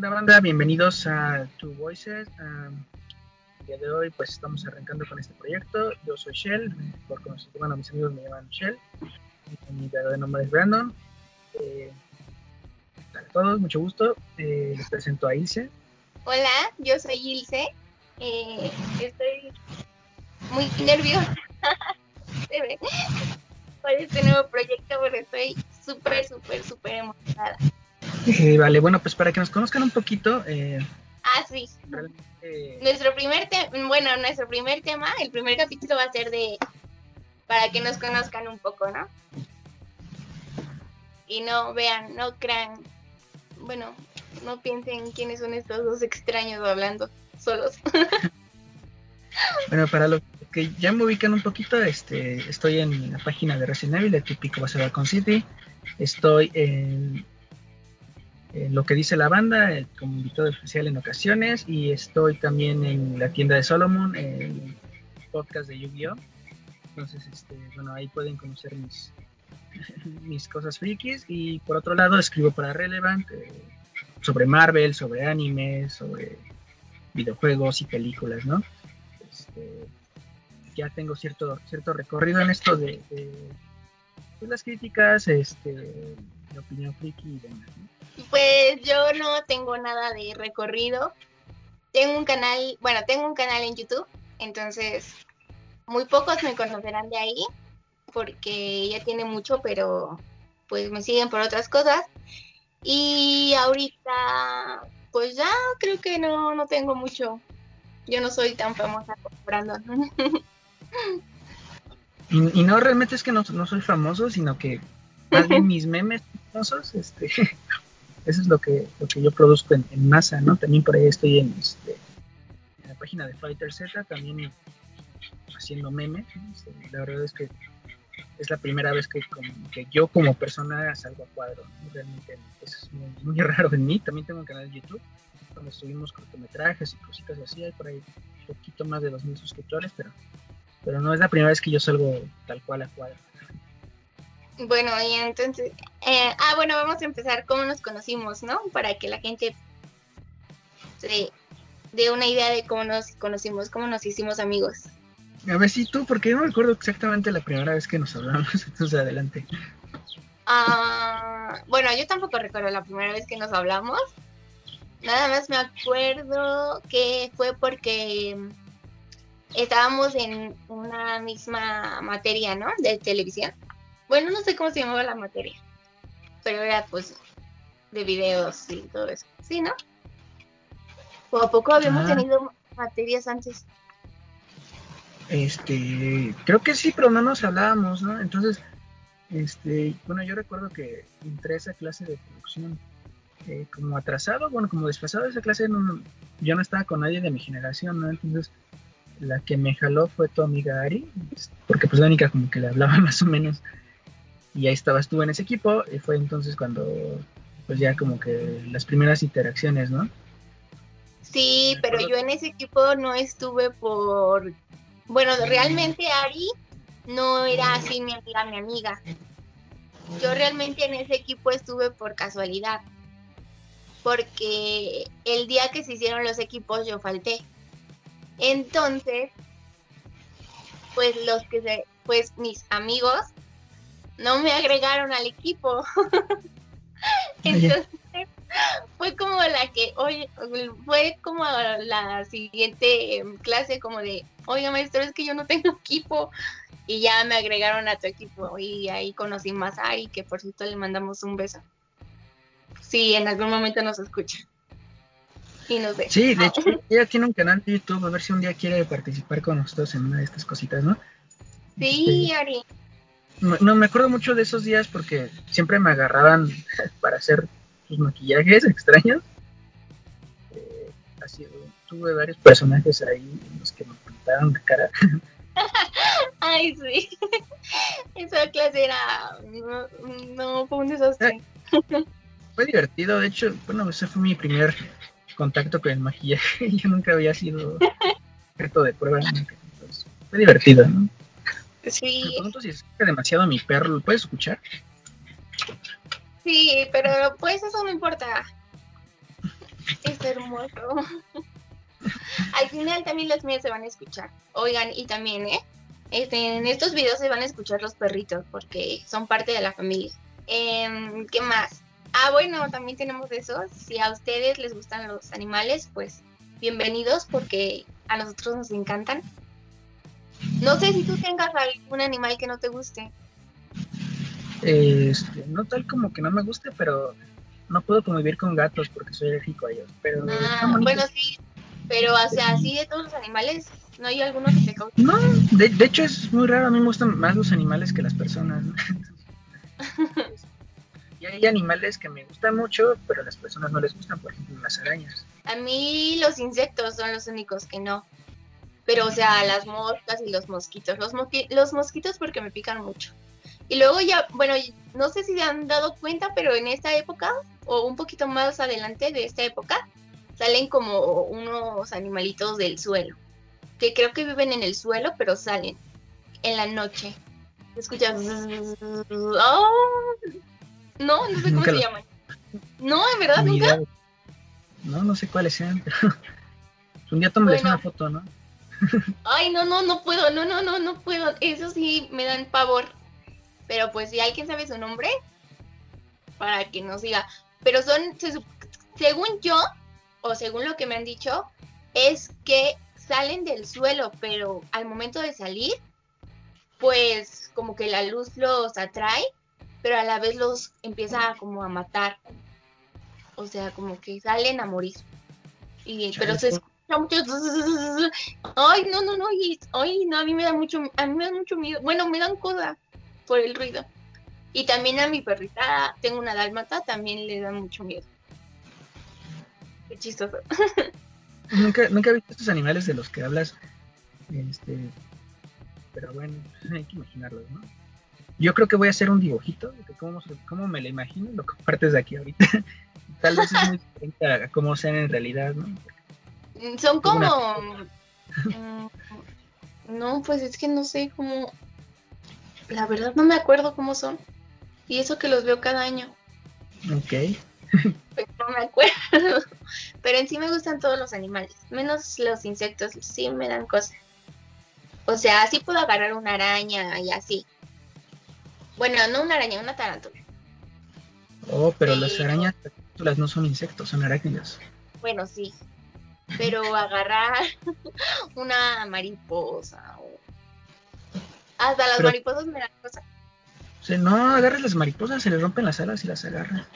onda banda? Bienvenidos a Two Voices. el día de hoy pues estamos arrancando con este proyecto. Yo soy Shell, por conocer, bueno, mis amigos me llaman Shell. Mi verdadero nombre es Brandon. Eh, a todos, mucho gusto. Eh, les presento a Ilse. Hola, yo soy Ilse. Eh, estoy muy nerviosa por este nuevo proyecto porque estoy súper, súper, súper emocionada. Eh, vale, bueno, pues para que nos conozcan un poquito. Eh, ah, sí. Nuestro primer tema, bueno, nuestro primer tema, el primer capítulo va a ser de. para que nos conozcan un poco, ¿no? Y no vean, no crean. Bueno, no piensen quiénes son estos dos extraños hablando solos. bueno, para los que ya me ubican un poquito, este, estoy en la página de Resident Evil, de Típico Baseball con City. Estoy en eh, lo que dice la banda eh, como invitado especial en ocasiones y estoy también en la tienda de Solomon, el podcast de Yu-Gi-Oh! Entonces, este, bueno, ahí pueden conocer mis, mis cosas frikis y por otro lado escribo para Relevant eh, sobre Marvel, sobre anime, sobre videojuegos y películas, ¿no? Este, ya tengo cierto, cierto recorrido en esto de, las críticas, este, de opinión friki y demás, ¿no? Pues yo no tengo nada de recorrido. Tengo un canal, bueno, tengo un canal en YouTube, entonces muy pocos me conocerán de ahí porque ya tiene mucho, pero pues me siguen por otras cosas. Y ahorita, pues ya creo que no, no tengo mucho. Yo no soy tan famosa como Brandon. y, no realmente es que no, no soy famoso, sino que más bien mis memes famosos, este, eso es lo que, lo que yo produzco en, masa, ¿no? También por ahí estoy en, este, en la página de Fighter Z, también haciendo memes. Este, la verdad es que es la primera vez que, que yo como persona salgo a cuadro. Realmente es muy, raro en mí. También tengo un canal de YouTube donde subimos cortometrajes y cositas así. Hay por ahí un poquito más de 2.000 suscriptores, pero, pero no es la primera vez que yo salgo tal cual a cuadro. Bueno, y entonces, eh, ah, bueno, vamos a empezar cómo nos conocimos, ¿no? Para que la gente se dé una idea de cómo nos conocimos, cómo nos hicimos amigos. A ver si tú, porque yo no recuerdo exactamente la primera vez que nos hablamos, entonces adelante. Ah, bueno, yo tampoco recuerdo la primera vez que nos hablamos. Nada más me acuerdo que fue porque estábamos en una misma materia, ¿no? De televisión. Bueno, no sé cómo se llamaba la materia, pero era pues de videos y todo eso. Sí, ¿no? ¿O a poco habíamos ah. tenido materias antes? Este, creo que sí, pero no nos hablábamos, ¿no? Entonces, este, bueno, yo recuerdo que entré a esa clase de producción eh, como atrasado, bueno, como desfasado esa clase, no, yo no estaba con nadie de mi generación, ¿no? Entonces, la que me jaló fue tu amiga Ari, porque pues la única como que le hablaba más o menos y ahí estabas tú en ese equipo y fue entonces cuando pues ya como que las primeras interacciones, ¿no? Sí, pero yo en ese equipo no estuve por... Bueno, realmente Ari no era así mi amiga, mi amiga. Yo realmente en ese equipo estuve por casualidad. Porque el día que se hicieron los equipos yo falté. Entonces, pues los que se, pues mis amigos no me agregaron al equipo. Entonces fue como la que, oye, fue como la siguiente em, clase como de, oiga maestro, es que yo no tengo equipo. Y ya me agregaron a tu equipo y ahí conocí más a Ari, que por cierto le mandamos un beso. Sí, en algún momento nos escucha. Y nos ve. Sí, de hecho, ella tiene un canal de YouTube, a ver si un día quiere participar con nosotros en una de estas cositas, ¿no? Sí, este, Ari. No, me acuerdo mucho de esos días porque siempre me agarraban para hacer sus maquillajes extraños. Eh, así, tuve varios personajes ahí los que me pintaron de cara. Ay, sí. Esa clase era. No, fue un desastre. Fue divertido, de hecho, bueno, ese fue mi primer contacto con el maquillaje. Yo nunca había sido objeto de prueba. fue divertido, ¿no? Sí. Me pregunto si escucha demasiado mi perro, ¿lo puedes escuchar? Sí, pero pues eso no importa. hermoso. Al final también los míos se van a escuchar. Oigan, y también, ¿eh? Este, en estos videos se van a escuchar los perritos porque son parte de la familia. Em, ¿Qué más? Ah, bueno, también tenemos eso. Si a ustedes les gustan los animales, pues bienvenidos porque a nosotros nos encantan. No sé si tú tengas algún animal que no te guste. Este, no tal como que no me guste, pero no puedo convivir con gatos porque soy alérgico a ellos. Pero ah, bueno, sí, pero o sea, así de todos los animales, ¿no hay alguno que te cause? No, de, de, hecho es muy raro, a mí me gustan más los animales que las personas. y hay animales que me gustan mucho, pero a las personas no les gustan, por ejemplo, las arañas. A mí los insectos son los únicos que no. Pero, o sea, las moscas y los mosquitos. Los, los mosquitos porque me pican mucho. Y luego ya, bueno, no sé si se han dado cuenta, pero en esta época, o un poquito más adelante de esta época, salen como unos animalitos del suelo. Que creo que viven en el suelo, pero salen en la noche. Escuchas. Oh, no, no sé cómo se llaman. No, en verdad nunca. No, no sé cuáles sean, pero un día tomes una foto, ¿no? Ay, no, no, no puedo, no, no, no, no puedo. Eso sí me dan pavor. Pero pues si alguien sabe su nombre, para que nos diga. Pero son, según yo, o según lo que me han dicho, es que salen del suelo, pero al momento de salir, pues como que la luz los atrae, pero a la vez los empieza como a matar. O sea, como que salen a morir. Y, pero se mucho. Ay, no, no, no. ay, no, a mí me da mucho, a mí me da mucho miedo. Bueno, me dan cosa por el ruido. Y también a mi perrita, tengo una dálmata, también le da mucho miedo. Qué chistoso. nunca, nunca he visto estos animales de los que hablas. Este, pero bueno, hay que imaginarlos, ¿no? Yo creo que voy a hacer un dibujito de cómo, me lo imagino, lo compartes de aquí ahorita. Tal vez es muy diferente a cómo sean en realidad, ¿no? Son como... Mm, no, pues es que no sé cómo... La verdad no me acuerdo cómo son. Y eso que los veo cada año. Ok. Pues no me acuerdo. Pero en sí me gustan todos los animales. Menos los insectos. Sí me dan cosas. O sea, sí puedo agarrar una araña y así. Bueno, no una araña, una tarántula. Oh, pero las arañas no son insectos, son arácnidos. Bueno, sí. Pero agarrar una mariposa o... Hasta las mariposas me dan cosas. O no, agarres las mariposas, se les rompen las alas y las agarra.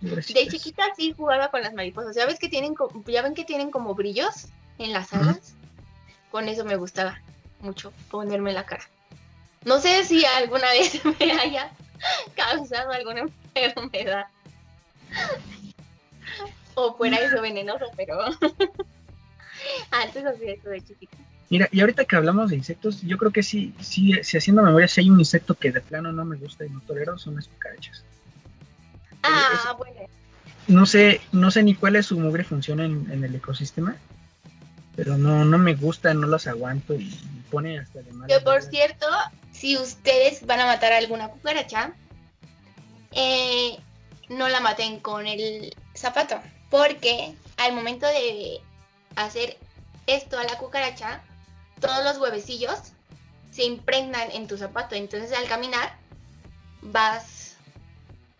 De chiquita sí jugaba con las mariposas. ¿Ya ves que tienen ya ven que tienen como brillos en las alas? Con eso me gustaba mucho ponerme la cara. No sé si alguna vez me haya causado alguna enfermedad. O fuera eso venenoso, pero antes hacía eso de chiquita. Mira, y ahorita que hablamos de insectos, yo creo que sí, sí, si haciendo memoria, si hay un insecto que de plano no me gusta y no tolero, son las cucarachas. Ah, bueno. No sé, no sé ni cuál es su mugre función en, en el ecosistema, pero no, no me gusta, no las aguanto y pone hasta de mal. Que por cierto, si ustedes van a matar a alguna cucaracha, eh, no la maten con el zapato, porque al momento de hacer esto a la cucaracha, todos los huevecillos se impregnan en tu zapato, entonces al caminar vas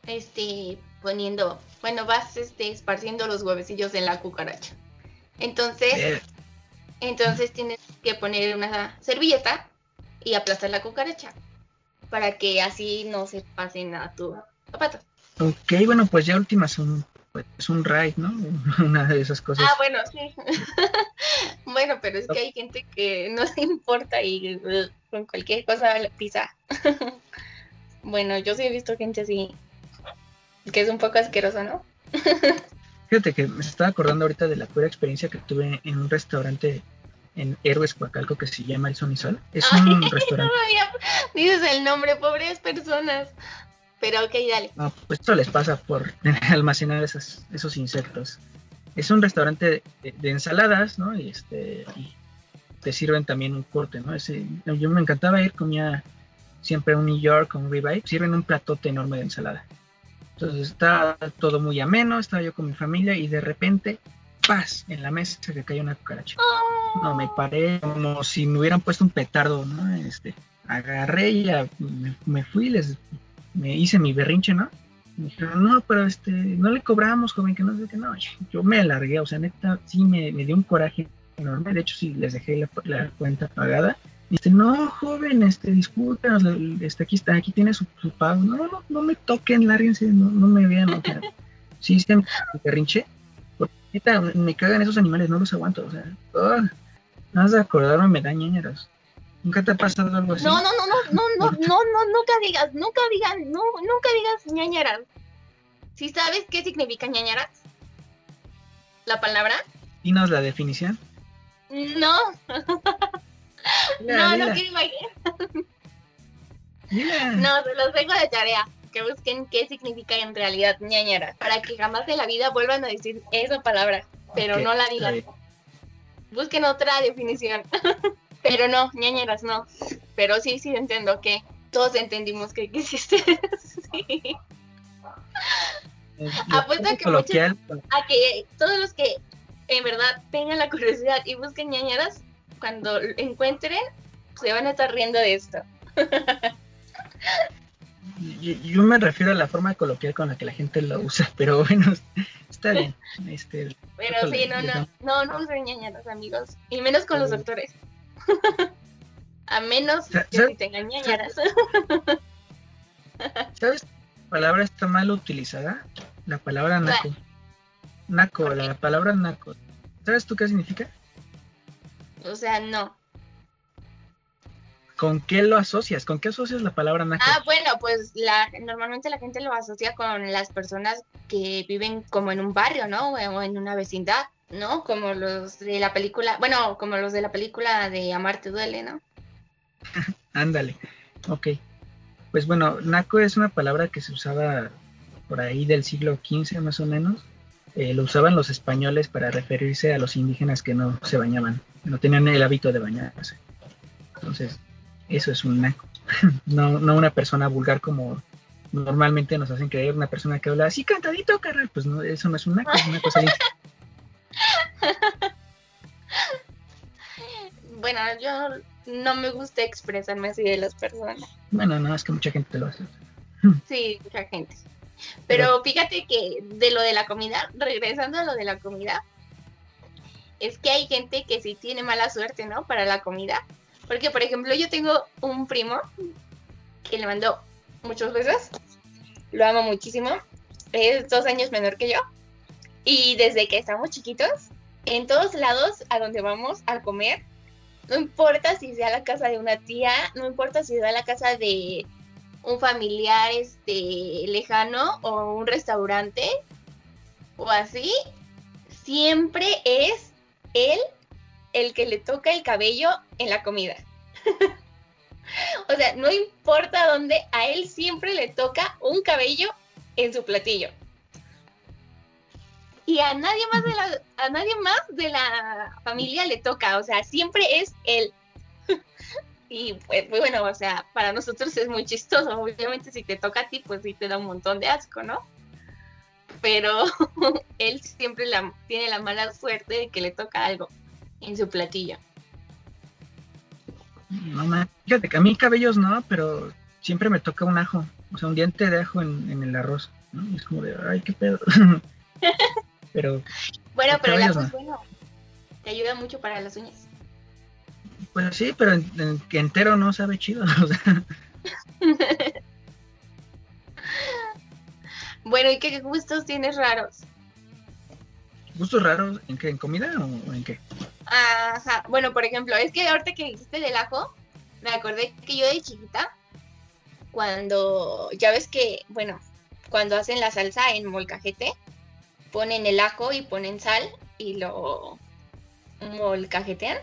este poniendo, bueno, vas este esparciendo los huevecillos en la cucaracha. Entonces, entonces tienes que poner una servilleta y aplastar la cucaracha para que así no se pasen a tu zapato. Ok, bueno, pues ya últimas son pues, es un raid, ¿no? Una de esas cosas. Ah, bueno, sí. bueno, pero es que hay gente que no se importa y uh, con cualquier cosa pisa. bueno, yo sí he visto gente así que es un poco asquerosa, ¿no? Fíjate que me estaba acordando ahorita de la pura experiencia que tuve en un restaurante en Héroes Coacalco que se llama El Son y Sol. Es un restaurante. dices el nombre, pobres personas. Pero ok, dale. No, pues esto les pasa por almacenar esos, insectos. Es un restaurante de, ensaladas, ¿no? Y este te sirven también un corte, ¿no? Ese, yo me encantaba ir, comía siempre un New York, un ribeye, sirven un platote enorme de ensalada. Entonces estaba todo muy ameno, estaba yo con mi familia y de repente, ¡paz! En la mesa se cayó una cucaracha. No, me paré como si me hubieran puesto un petardo, ¿no? Este, agarré y me, fui, les me hice mi berrinche, ¿no? Me dijeron, no, pero este, no le cobramos, joven, que no sé qué, no. Yo me alargué, o sea, neta, sí me, dio un coraje enorme. De hecho, sí les dejé la, cuenta pagada. Dice, no, joven, este, discúlpenos, este, aquí está, aquí tiene su, pago. No, no, no me toquen, lárguense, no, no me vean, o sea, sí, se me berrinche. Neta, me cagan esos animales, no los aguanto, o sea, oh, nada de acordarme me da. ¿Nunca te ha pasado algo así? No, no, no, no, no, no, no, no nunca digas, nunca digas, no, nunca digas ñañaras. ¿Sí sabes qué significa ñañaras? ¿La palabra? Dinos la definición. No. No, mira. no quiero imaginar. Mira. No, se los dejo de tarea. Que busquen qué significa en realidad ñañaras. Para que jamás en la vida vuelvan a decir esa palabra. Pero no la digan. Busquen otra definición. Pero no, ñañeras no. Pero sí, sí entiendo que todos entendimos que sí. Apuesto a que, muchos, a que todos los que en verdad tengan la curiosidad y busquen ñañeras, cuando encuentren, se van a estar riendo de esto. yo, me refiero a la forma coloquial con la que la gente lo usa, pero bueno, está bien. Este, pero sí, no, no, no, no usen ñañeras, amigos. Y menos con los doctores. A menos que si tengan ñañaras. ¿Sabes? La palabra está mal utilizada. La palabra naco. Naco, la palabra naco. ¿Sabes tú qué significa? O sea, no. ¿Con qué lo asocias? ¿Con qué asocias la palabra naco? Ah, bueno, pues la, normalmente la gente lo asocia con las personas que viven como en un barrio, ¿no? O en una vecindad. ¿No? Como los de la película, bueno, como los de la película de Amarte duele, ¿no? Ándale, ok. Pues bueno, naco es una palabra que se usaba por ahí del siglo XV más o menos. Eh, lo usaban los españoles para referirse a los indígenas que no se bañaban, no tenían el hábito de bañarse. Entonces, eso es un naco. no, no una persona vulgar como normalmente nos hacen creer, una persona que habla así cantadito, carnal. Pues no, eso no es un naco, es una cosa bueno, yo no me gusta expresarme así de las personas. Bueno, no, es que mucha gente lo hace. Sí, mucha gente. Pero fíjate que de lo de la comida, regresando a lo de la comida, es que hay gente que sí tiene mala suerte, ¿no? Para la comida. Porque, por ejemplo, yo tengo un primo que le mandó muchos besos. Lo amo muchísimo. Es dos años menor que yo. Y desde que estamos chiquitos, en todos lados a donde vamos a comer, no importa si sea la casa de una tía, no importa si sea la casa de un familiar este lejano o un restaurante o así, siempre es él el que le toca el cabello en la comida. o sea, no importa dónde, a él siempre le toca un cabello en su platillo y a nadie más de la, a nadie más de la familia le toca, o sea, siempre es él. y pues, pues, bueno, o sea, para nosotros es muy chistoso, obviamente si te toca a ti, pues sí te da un montón de asco, ¿no? Pero él siempre la, tiene la mala suerte de que le toca algo en su platillo. No, fíjate que a mí cabellos no, pero siempre me toca un ajo, o sea, un diente de ajo en, en el arroz, ¿no? es como de, ay, qué pedo. Pero. Bueno, pero el pues bueno. Te ayuda mucho para las uñas. Pues sí, pero en, que entero no sabe chido. bueno, ¿y qué gustos tienes raros? ¿Gustos raros? ¿En qué? ¿En comida o en qué? Ajá. Bueno, por ejemplo, es que ahorita que dijiste del ajo, me acordé que yo de chiquita, cuando ya ves que, bueno, cuando hacen la salsa en molcajete, ponen el ajo y ponen sal y lo molcajetean.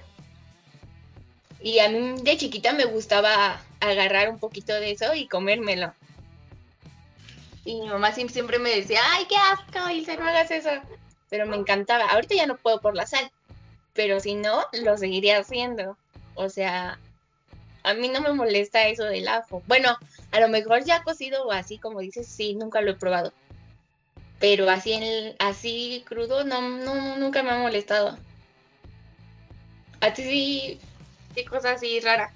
Y a mí de chiquita me gustaba agarrar un poquito de eso y comérmelo. Y mi mamá siempre me decía, ay, qué asco, Ilse, no hagas eso. Pero me encantaba. Ahorita ya no puedo por la sal. Pero si no, lo seguiría haciendo. O sea, a mí no me molesta eso del ajo. Bueno, a lo mejor ya cocido o así como dices, sí, nunca lo he probado pero así en así crudo no, no nunca me ha molestado. A ti sí, qué cosa así rara.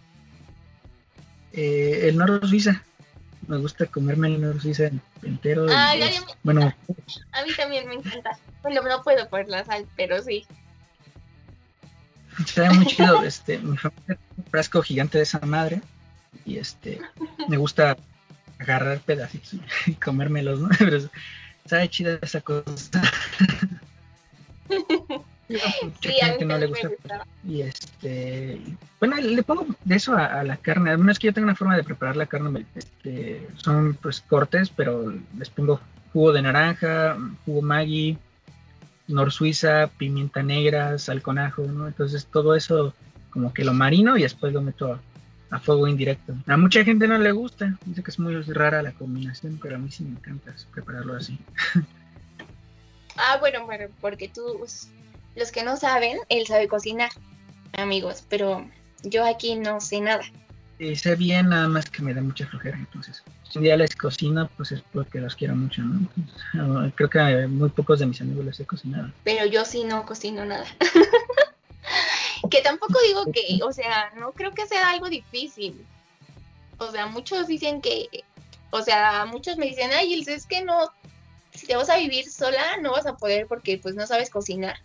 Eh, el noro suiza. Me gusta comerme el noro suiza entero. Ah, bueno, a mí también me encanta. Bueno, no puedo poner la sal, pero sí. Está muy chido. Este, mi familia un frasco gigante de esa madre. Y este, me gusta agarrar pedacitos y comérmelos, ¿no? Pero sabe chida esa cosa. sí, a mí no le gusta. Y este, bueno, le pongo de eso a, la carne. Al menos que yo tengo una forma de preparar la carne. Este, son pues cortes, pero les pongo jugo de naranja, jugo Maggi, nor suiza, pimienta negra, sal con ajo, ¿no? Entonces todo eso como que lo marino y después lo meto a, fuego indirecto. A mucha gente no le gusta, dice que es muy rara la combinación, pero a mí sí me encanta prepararlo así. ah, bueno, bueno, porque tú, los que no saben, él sabe cocinar, amigos, pero yo aquí no sé nada. Sí, sé bien, nada más que me da mucha flojera, entonces si un día les cocino, pues es porque los quiero mucho, ¿no? Ah, creo que muy pocos de mis amigos les he cocinado. Pero yo sí no cocino nada. tampoco digo que, o sea, no creo que sea algo difícil. O sea, muchos dicen que, o sea, muchos me dicen, ay, es que no, si te vas a vivir sola, no vas a poder porque pues no sabes cocinar.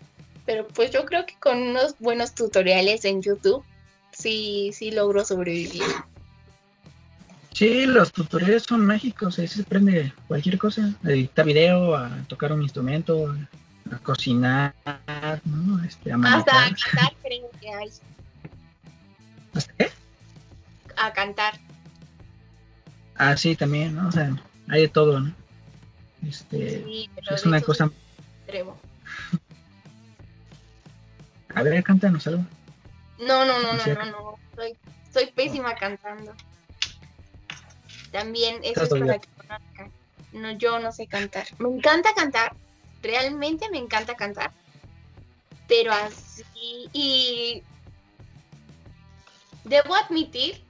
Pero pues yo creo que con unos buenos tutoriales en YouTube, sí, sí logro sobrevivir. Sí, los tutoriales son mágicos, ahí se aprende cualquier cosa, a editar video, a tocar un instrumento, a cocinar, ¿no? Este, a Hasta a cantar creo que hay. ¿Hasta qué? A cantar. Ah, sí, también, ¿no? O sea, hay de todo, ¿no? Este, sí, es una cosa... Extremo. A ver, cántanos algo. No, no, no, no, no, no, soy, soy pésima cantando. También eso es para que. No, yo no sé cantar. Me encanta cantar, realmente me encanta cantar, pero así y debo admitir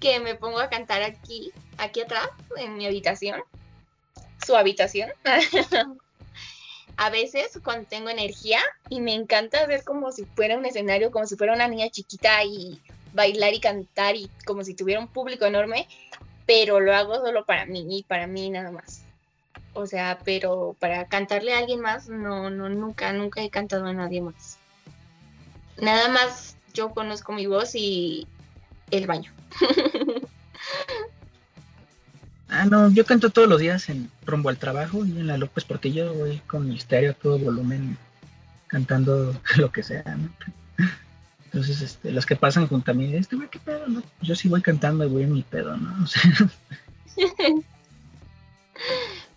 que me pongo a cantar aquí, aquí atrás, en mi habitación, su habitación. a veces cuando tengo energía y me encanta ver como si fuera un escenario, como si fuera una niña chiquita y bailar y cantar y como si tuviera un público enorme pero lo hago solo para mí y para mí nada más. O sea, pero para cantarle a alguien más, no, no, nunca, nunca he cantado a nadie más. Nada más yo conozco mi voz y el baño. ah, no, yo canto todos los días en rumbo al trabajo y en la López porque yo voy con mi estéreo a todo volumen cantando lo que sea, ¿no? Entonces, este, los que pasan junto a mí, este güey, ¿qué pedo? No? Yo sí voy cantando y voy en mi pedo, ¿no? O sea.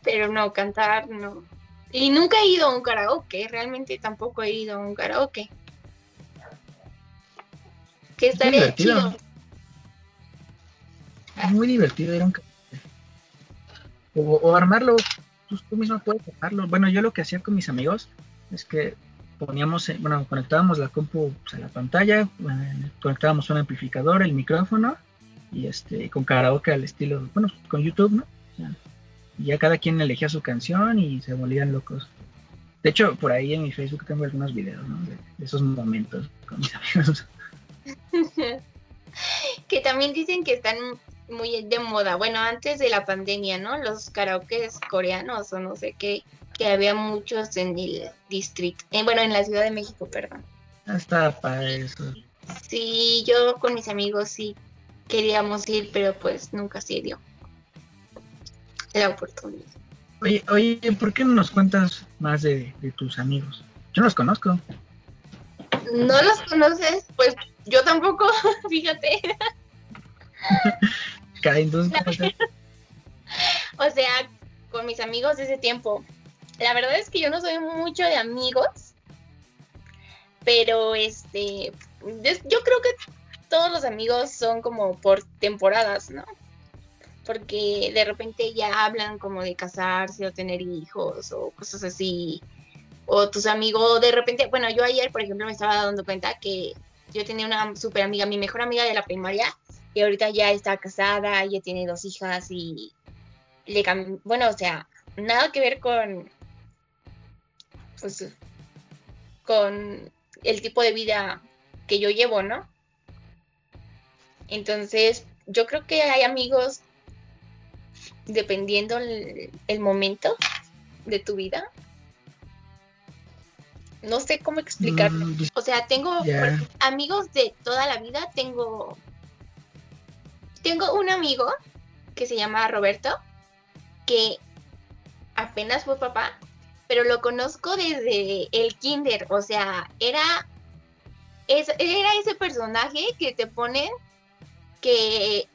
Pero no, cantar no. Y nunca he ido a un karaoke, realmente tampoco he ido a un karaoke. Que estaría chido. Es muy divertido ir a un karaoke. O, armarlo, tú, tú mismo puedes armarlo. Bueno, yo lo que hacía con mis amigos es que poníamos, eh, bueno, conectábamos la compu pues, a la pantalla, eh, conectábamos un amplificador, el micrófono y este con karaoke al estilo, bueno, con YouTube, ¿no? Y ya cada quien elegía su canción y se volvían locos. De hecho, por ahí en mi Facebook tengo algunos videos, ¿no? De, esos momentos con mis amigos. que también dicen que están muy de moda. Bueno, antes de la pandemia, ¿no? Los karaokes coreanos o no sé qué que había muchos en el distrito, eh, bueno, en la Ciudad de México, perdón. Está para eso. Sí, yo con mis amigos sí queríamos ir, pero pues nunca se dio la oportunidad. Oye, oye, ¿por qué no nos cuentas más de, tus amigos? Yo los conozco. ¿No los conoces? Pues yo tampoco, fíjate. entonces, o sea, con mis amigos de ese tiempo, la verdad es que yo no soy mucho de amigos, pero este, yo creo que todos los amigos son como por temporadas, ¿no? Porque de repente ya hablan como de casarse o tener hijos o cosas así. O tus amigos, de repente, bueno, yo ayer, por ejemplo, me estaba dando cuenta que yo tenía una súper amiga, mi mejor amiga de la primaria, y ahorita ya está casada, ya tiene dos hijas y le bueno, o sea, nada que ver con pues, con el tipo de vida que yo llevo, ¿no? Entonces, yo creo que hay amigos, dependiendo el, momento de tu vida. No sé cómo explicarlo. Mm, o sea, tengo amigos de toda la vida. Tengo, tengo un amigo que se llama Roberto, que apenas fue papá, pero lo conozco desde el kinder. O sea, era, era ese personaje que te ponen que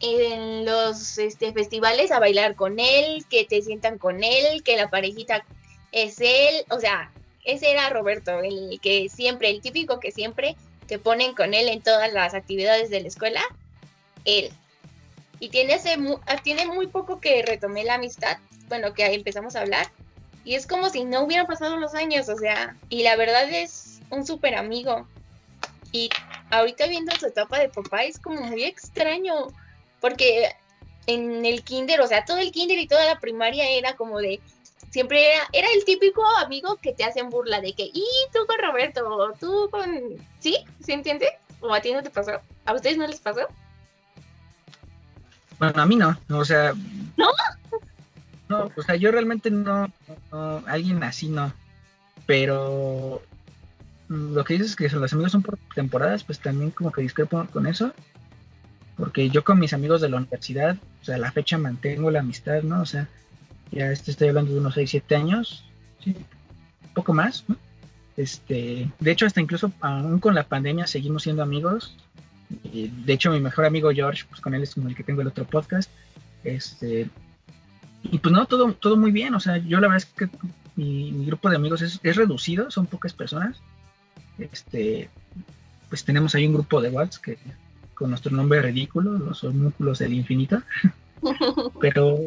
en los este, festivales a bailar con él, que te sientan con él, que la parejita es él, o sea, ese era Roberto, el que siempre, el típico que siempre te ponen con él en todas las actividades de la escuela, él. Y tiene, ese, tiene muy poco que retomé la amistad, bueno, que empezamos a hablar, y es como si no hubieran pasado los años, o sea, y la verdad es un súper amigo. Y ahorita viendo su etapa de papá es como muy extraño, porque en el kinder, o sea, todo el kinder y toda la primaria era como de, siempre era, era el típico amigo que te hacen burla de que, y tú con Roberto, o tú con, ¿sí? ¿Sí entiendes? ¿O a ti no te pasó? ¿A ustedes no les pasó? Bueno, a mí no, o sea... ¿No? No, o sea, yo realmente no, no alguien así no, pero lo que dices es que los amigos son por temporadas, pues también como que discrepo con eso. Porque yo con mis amigos de la universidad, o sea, a la fecha mantengo la amistad, ¿no? O sea, ya este, estoy hablando de unos 6, 7 años, sí, un poco más, ¿no? Este, de hecho, hasta incluso aún con la pandemia seguimos siendo amigos. de hecho, mi mejor amigo George, pues con él es como el que tengo el otro podcast. Este, y pues no, todo, todo muy bien. O sea, yo la verdad es que mi, grupo de amigos es, es, reducido, son pocas personas. Este, pues tenemos ahí un grupo de WhatsApp que con nuestro nombre ridículo, los homúnculos del infinito. Pero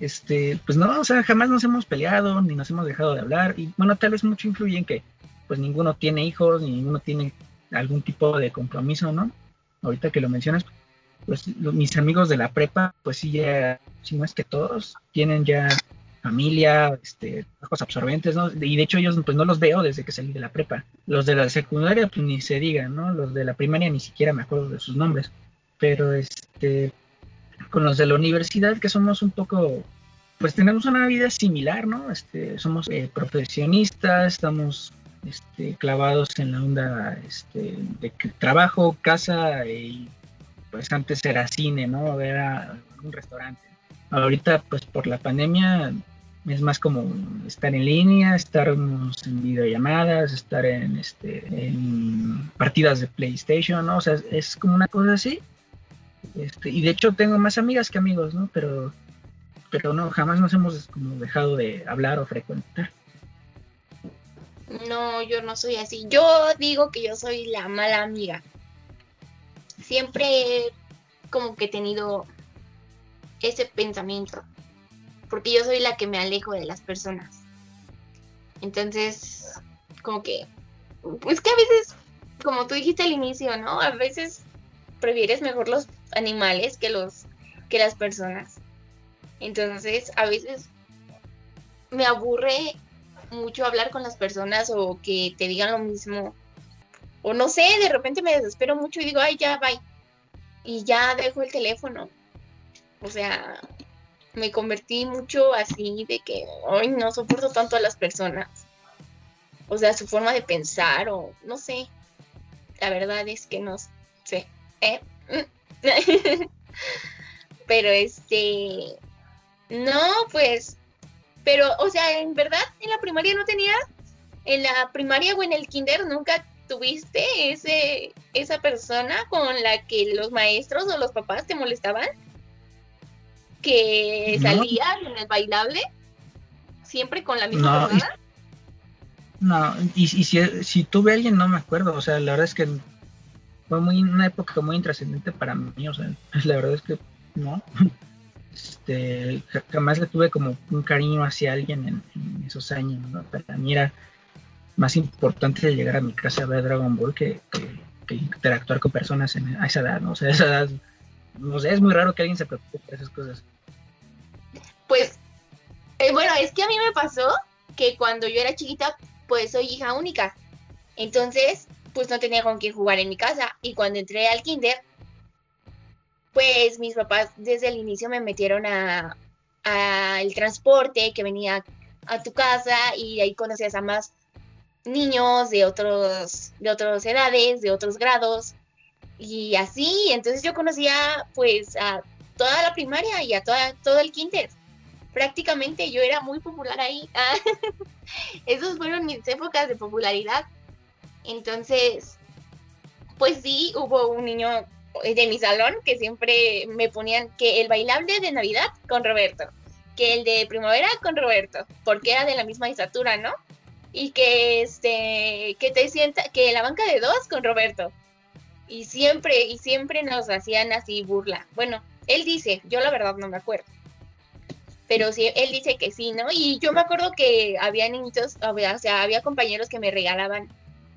este, pues no, o sea, jamás nos hemos peleado ni nos hemos dejado de hablar y bueno, tal vez mucho influye en que pues ninguno tiene hijos, ni ninguno tiene algún tipo de compromiso, ¿no? Ahorita que lo mencionas, pues mis amigos de la prepa, pues sí ya, si no es que todos, tienen ya familia, este, trabajos absorbentes, ¿no? Y de hecho ellos pues no los veo desde que salí de la prepa. Los de la secundaria pues ni se digan, ¿no? Los de la primaria ni siquiera me acuerdo de sus nombres. Pero este con los de la universidad que somos un poco pues tenemos una vida similar, ¿no? Este, somos eh, profesionistas, estamos este, clavados en la onda este, de trabajo, casa y pues antes era cine, ¿no? Era un restaurante. Ahorita pues por la pandemia es más como estar en línea, estar en videollamadas, estar en este en partidas de PlayStation, ¿no? O sea, es como una cosa así. Este, y de hecho tengo más amigas que amigos, ¿no? Pero pero no, jamás nos hemos como dejado de hablar o frecuentar. No, yo no soy así. Yo digo que yo soy la mala amiga. Siempre como que he tenido ese pensamiento porque yo soy la que me alejo de las personas. Entonces, como que, pues que a veces, como tú dijiste al inicio, ¿no? A veces prefieres mejor los animales que los que las personas. Entonces, a veces me aburre mucho hablar con las personas o que te digan lo mismo. O no sé, de repente me desespero mucho y digo, ay, ya, bye. Y ya dejo el teléfono. O sea, me convertí mucho así de que hoy no soporto tanto a las personas. O sea, su forma de pensar o no sé. La verdad es que no sé. ¿eh? pero este no, pues pero o sea, en verdad en la primaria no tenías en la primaria o en el kinder nunca tuviste ese esa persona con la que los maestros o los papás te molestaban que salía en el bailable, siempre con la misma persona. no, y, si, si tuve a alguien no me acuerdo, o sea, la verdad es que fue muy una época muy intrascendente para mí, o sea, la verdad es que no. Este, jamás le tuve como un cariño hacia alguien en, esos años, ¿no? Para mí era más importante llegar a mi casa a ver Dragon Ball que, interactuar con personas en, a esa edad, ¿no? O sea, a esa edad es muy raro que alguien se preocupe por esas cosas. Pues, eh, bueno, es que a mí me pasó que cuando yo era chiquita, pues soy hija única. Entonces, pues no tenía con quién jugar en mi casa. Y cuando entré al kinder, pues mis papás desde el inicio me metieron a, el transporte que venía a tu casa y ahí conocías a más niños de otros de otras edades, de otros grados y así, entonces yo conocía pues a toda la primaria y a toda, todo el kinder. Prácticamente yo era muy popular ahí. Esas fueron mis épocas de popularidad. Entonces, pues sí, hubo un niño de mi salón que siempre me ponían que el bailable de Navidad con Roberto, que el de primavera con Roberto, porque era de la misma estatura, ¿no? Y que este que te sienta que la banca de dos con Roberto. Y siempre y siempre nos hacían así burla. Bueno, él dice, yo la verdad no me acuerdo. Pero sí, él dice que sí, ¿no? Y yo me acuerdo que había niñitos, o sea, había compañeros que me regalaban.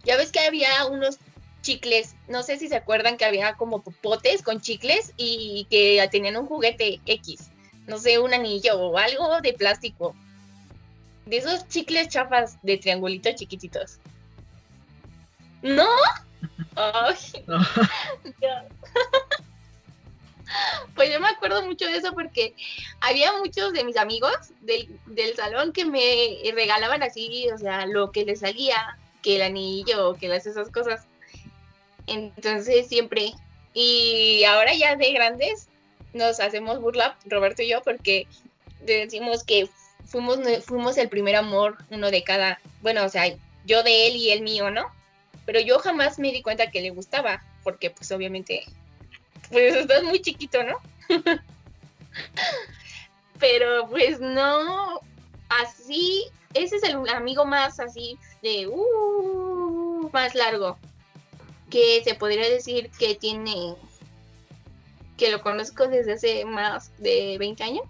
Ya ves que había unos chicles, no sé si se acuerdan que había como popotes con chicles y que tenían un juguete X, no sé, un anillo o algo de plástico. De esos chicles chafas de triangulitos chiquititos. ¿No? Pues yo me acuerdo mucho de eso porque había muchos de mis amigos del, del salón que me regalaban así, o sea, lo que les salía, que el anillo, que las esas cosas. Entonces siempre, y ahora ya de grandes, nos hacemos burla, Roberto y yo, porque decimos que fuimos, fuimos el primer amor, uno de cada, bueno, o sea, yo de él y él mío, ¿no? Pero yo jamás me di cuenta que le gustaba, porque pues obviamente, pues estás muy chiquito, ¿no? Pero pues no, así, ese es el amigo más así de, uh, más largo que se podría decir que tiene, que lo conozco desde hace más de 20 años.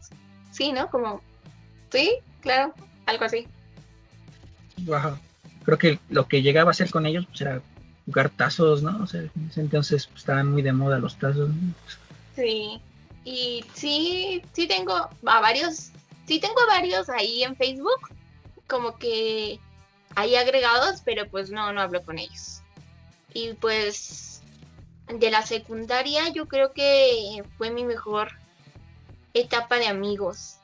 Sí, ¿no? Como, sí, claro, algo así. Wow. Creo que lo que llegaba a hacer con ellos pues, era jugar tazos, ¿no? O sea, entonces pues, estaban muy de moda los tazos. Sí, y sí, sí tengo a varios, sí tengo varios ahí en Facebook, como que hay agregados, pero pues no, no hablo con ellos. Y pues de la secundaria yo creo que fue mi mejor etapa de amigos.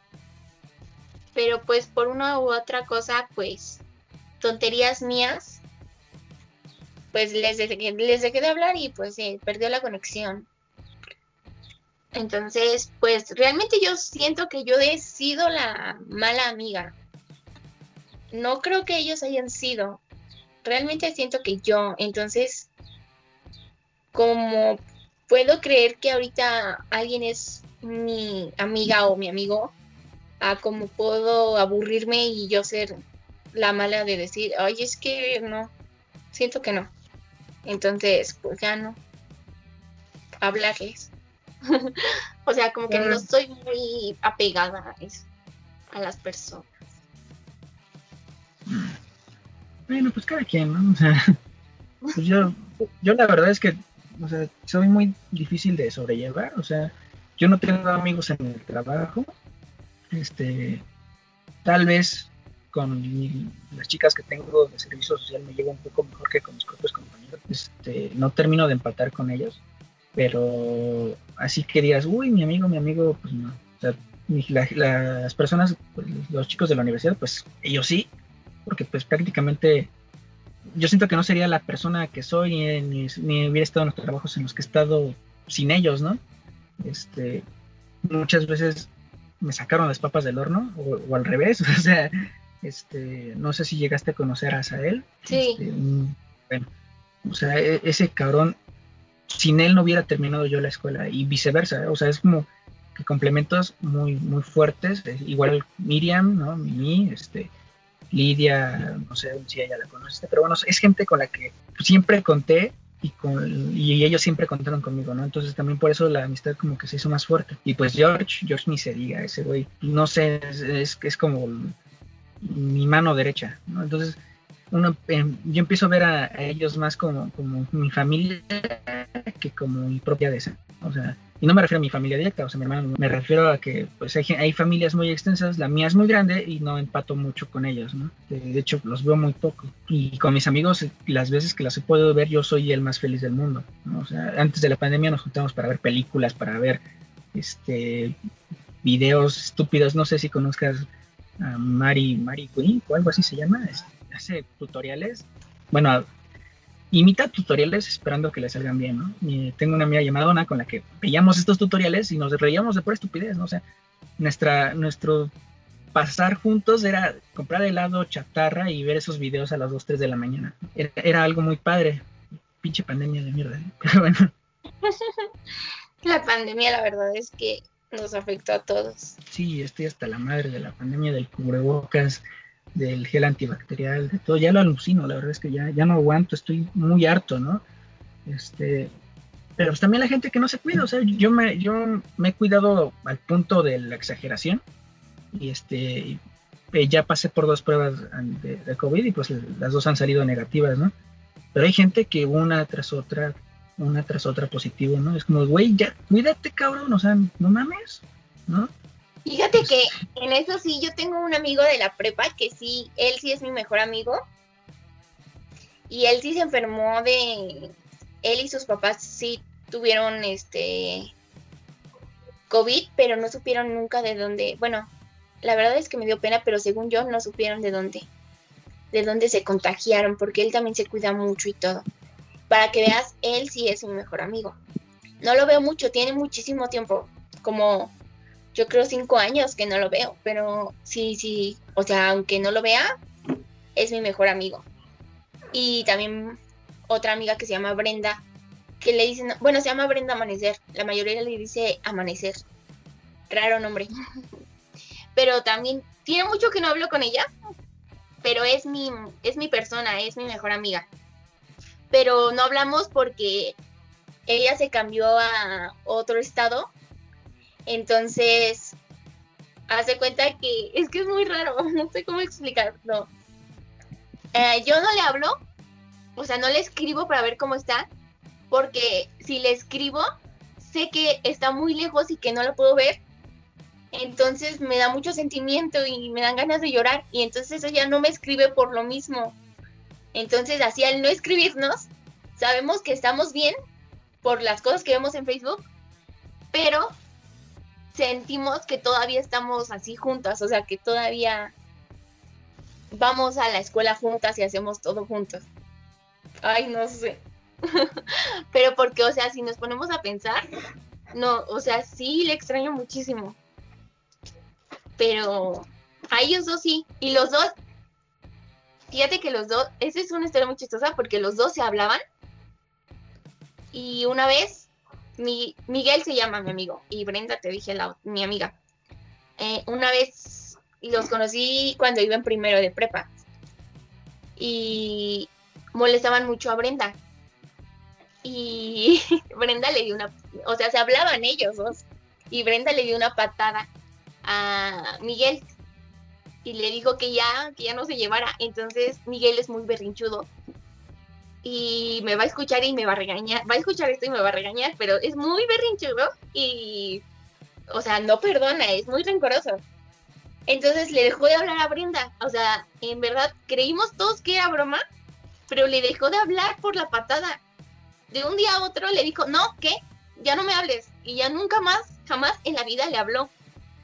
Pero pues por una u otra cosa, pues tonterías mías, pues les dejé, les dejé de hablar y pues se perdió la conexión. Entonces, pues realmente yo siento que yo he sido la mala amiga. No creo que ellos hayan sido realmente siento que yo, entonces, como puedo creer que ahorita alguien es mi amiga o mi amigo, a como puedo aburrirme y yo ser la mala de decir, ay, es que no, siento que no. Entonces, pues ya no. Hablarles. o sea, como que no soy muy apegada a eso, a las personas. Bueno, pues cada quien, ¿no? O sea, pues yo, yo la verdad es que, o sea, soy muy difícil de sobrellevar, o sea, yo no tengo amigos en el trabajo, este, tal vez con las chicas que tengo de servicio social me llevo un poco mejor que con mis propios compañeros, este, no termino de empatar con ellos, pero así que digas, uy, mi amigo, mi amigo, pues no, o sea, las personas, pues, los chicos de la universidad, pues ellos sí, porque pues prácticamente yo siento que no sería la persona que soy ni, hubiera estado en los trabajos en los que he estado sin ellos, ¿no? Este, muchas veces me sacaron las papas del horno o, al revés, o sea, este, no sé si llegaste a conocer a Sael. Sí. Este, bueno, o sea, e, ese cabrón, sin él no hubiera terminado yo la escuela y viceversa, o sea, es como que complementos muy, muy fuertes, igual Miriam, ¿no? Mimi, este, Lidia, no sé si ella la conoce, pero bueno, es gente con la que siempre conté y, con, y ellos siempre contaron conmigo, ¿no? Entonces también por eso la amistad como que se hizo más fuerte. Y pues George, George ni se diga, ese güey, no sé, es, es, como mi mano derecha, ¿no? Entonces uno, em, yo empiezo a ver a, ellos más como, mi familia que como mi propia deseo. O sea, y no me refiero a mi familia directa, o sea, mi hermano, me refiero a que pues hay, hay familias muy extensas, la mía es muy grande y no empato mucho con ellos, ¿no? De, hecho, los veo muy poco. Y con mis amigos, las veces que las he podido ver, yo soy el más feliz del mundo. O sea, antes de la pandemia nos juntamos para ver películas, para ver este videos estúpidos, no sé si conozcas a Mari, Mari Queen o algo así se llama, hace tutoriales, bueno, imita tutoriales esperando que le salgan bien, ¿no? Tengo una amiga llamada con la que veíamos estos tutoriales y nos reíamos de pura estupidez, ¿no? O sea, nuestra, nuestro pasar juntos era comprar helado, chatarra y ver esos videos a las 2, 3 de la mañana. Era, algo muy padre. Pinche pandemia de mierda, ¿eh? pero bueno. La pandemia, la verdad es que nos afectó a todos. Sí, estoy hasta la madre de la pandemia, del cubrebocas, del gel antibacterial, de todo, ya lo alucino, la verdad es que ya, ya no aguanto, estoy muy harto, ¿no? Este, pero pues también la gente que no se cuida, o sea, yo me, yo me he cuidado al punto de la exageración y este, ya pasé por dos pruebas de, COVID y pues las dos han salido negativas, ¿no? Pero hay gente que una tras otra, una tras otra positivo, ¿no? Es como, güey, ya, cuídate, cabrón, o sea, no mames, ¿no? Fíjate que en eso sí, yo tengo un amigo de la prepa que sí, él sí es mi mejor amigo. Y él sí se enfermó de. Él y sus papás sí tuvieron este. COVID, pero no supieron nunca de dónde. Bueno, la verdad es que me dio pena, pero según yo no supieron de dónde. De dónde se contagiaron, porque él también se cuida mucho y todo. Para que veas, él sí es mi mejor amigo. No lo veo mucho, tiene muchísimo tiempo, como yo creo cinco años que no lo veo, pero sí, sí, o sea, aunque no lo vea, es mi mejor amigo. Y también otra amiga que se llama Brenda, que le dicen, bueno, se llama Brenda Amanecer, la mayoría le dice Amanecer, raro nombre. pero también tiene mucho que no hablo con ella, pero es mi, es mi persona, es mi mejor amiga. Pero no hablamos porque ella se cambió a otro estado entonces, hace cuenta que es que es muy raro, no sé cómo explicarlo. Eh, yo no le hablo, o sea, no le escribo para ver cómo está, porque si le escribo, sé que está muy lejos y que no lo puedo ver. Entonces me da mucho sentimiento y me dan ganas de llorar y entonces ella no me escribe por lo mismo. Entonces así al no escribirnos, sabemos que estamos bien por las cosas que vemos en Facebook, pero sentimos que todavía estamos así juntas, o sea, que todavía vamos a la escuela juntas y hacemos todo juntos. Ay, no sé. Pero porque, o sea, si nos ponemos a pensar, no, o sea, sí le extraño muchísimo. Pero a ellos dos sí. Y los dos, fíjate que los dos, esa es una historia muy chistosa porque los dos se hablaban. Y una vez mi, Miguel se llama mi amigo y Brenda te dije la, mi amiga. Eh, una vez los conocí cuando iba en primero de prepa y molestaban mucho a Brenda. Y Brenda le dio una, o sea, se hablaban ellos dos. Y Brenda le dio una patada a Miguel y le dijo que ya, que ya no se llevara. Entonces Miguel es muy berrinchudo y me va a escuchar y me va a regañar, va a escuchar esto y me va a regañar, pero es muy berrinchudo y, o sea, no perdona, es muy rencoroso. Entonces le dejó de hablar a Brenda, o sea, en verdad creímos todos que era broma, pero le dejó de hablar por la patada. De un día a otro le dijo, no, ¿qué? Ya no me hables. Y ya nunca más, jamás en la vida le habló.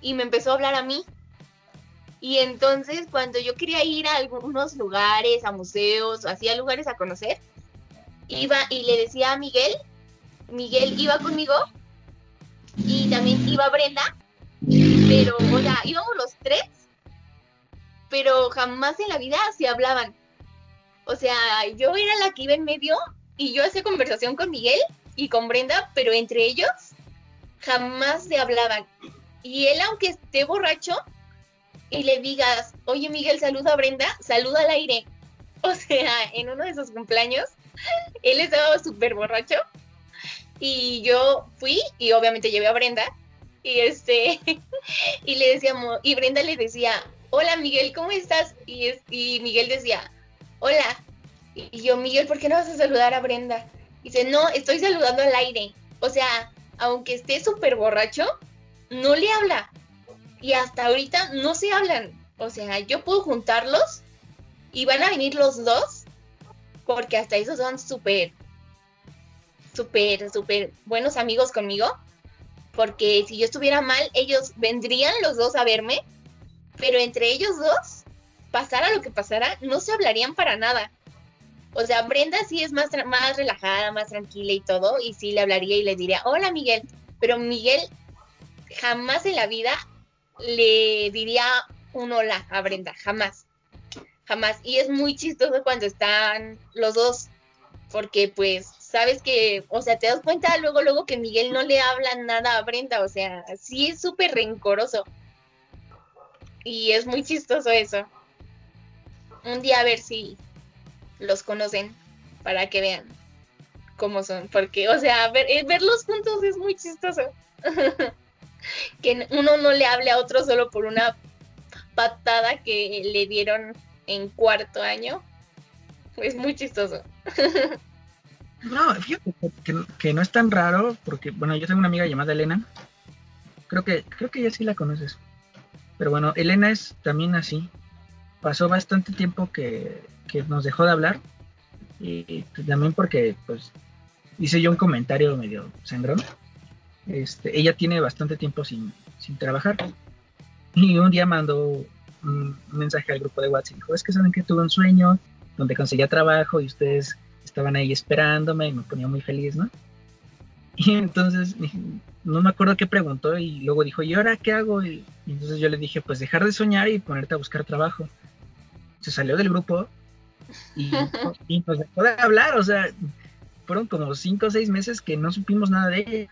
Y me empezó a hablar a mí. Y entonces cuando yo quería ir a algunos lugares, a museos, hacía lugares a conocer, iba y le decía a Miguel, Miguel iba conmigo y también iba Brenda, pero, o sea, íbamos los tres, pero jamás en la vida se hablaban. O sea, yo era la que iba en medio y yo hacía conversación con Miguel y con Brenda, pero entre ellos jamás se hablaban. Y él, aunque esté borracho, y le digas, oye Miguel, saluda a Brenda, saluda al aire. O sea, en uno de sus cumpleaños, él estaba súper borracho y yo fui y obviamente llevé a Brenda y este, y le decíamos, y Brenda le decía, hola Miguel, ¿cómo estás? Y, y Miguel decía, hola. Y yo, Miguel, ¿por qué no vas a saludar a Brenda? dice, no, estoy saludando al aire. O sea, aunque esté súper borracho, no le habla. Y hasta ahorita no se hablan. O sea, yo puedo juntarlos y van a venir los dos, porque hasta esos son súper, súper, súper buenos amigos conmigo. Porque si yo estuviera mal, ellos vendrían los dos a verme, pero entre ellos dos, pasara lo que pasara, no se hablarían para nada. O sea, Brenda sí es más, más relajada, más tranquila y todo, y sí le hablaría y le diría, hola Miguel, pero Miguel jamás en la vida le diría un hola a Brenda, jamás, jamás. Y es muy chistoso cuando están los dos, porque pues sabes que, o sea, te das cuenta luego, luego que Miguel no le habla nada a Brenda, o sea, sí es súper rencoroso. Y es muy chistoso eso. Un día a ver si los conocen para que vean cómo son, porque, o sea, ver, eh, verlos juntos es muy chistoso. que uno no le hable a otro solo por una patada que le dieron en cuarto año. Es muy chistoso. no, fíjate que, no es tan raro, porque, bueno, yo tengo una amiga llamada Elena. Creo que, creo que ella sí la conoces. Pero bueno, Elena es también así. Pasó bastante tiempo que, que nos dejó de hablar. Y también porque, pues, hice yo un comentario medio sangrón este, ella tiene bastante tiempo sin, trabajar. Y un día mandó un mensaje al grupo de WhatsApp y dijo, es que saben que tuve un sueño donde conseguía trabajo y ustedes estaban ahí esperándome y me ponía muy feliz, ¿no? Y entonces no me acuerdo qué preguntó y luego dijo, ¿y ahora qué hago? Y, entonces yo le dije, pues dejar de soñar y ponerte a buscar trabajo. Se salió del grupo y, y nos dejó de hablar, o sea, fueron como cinco o seis meses que no supimos nada de ella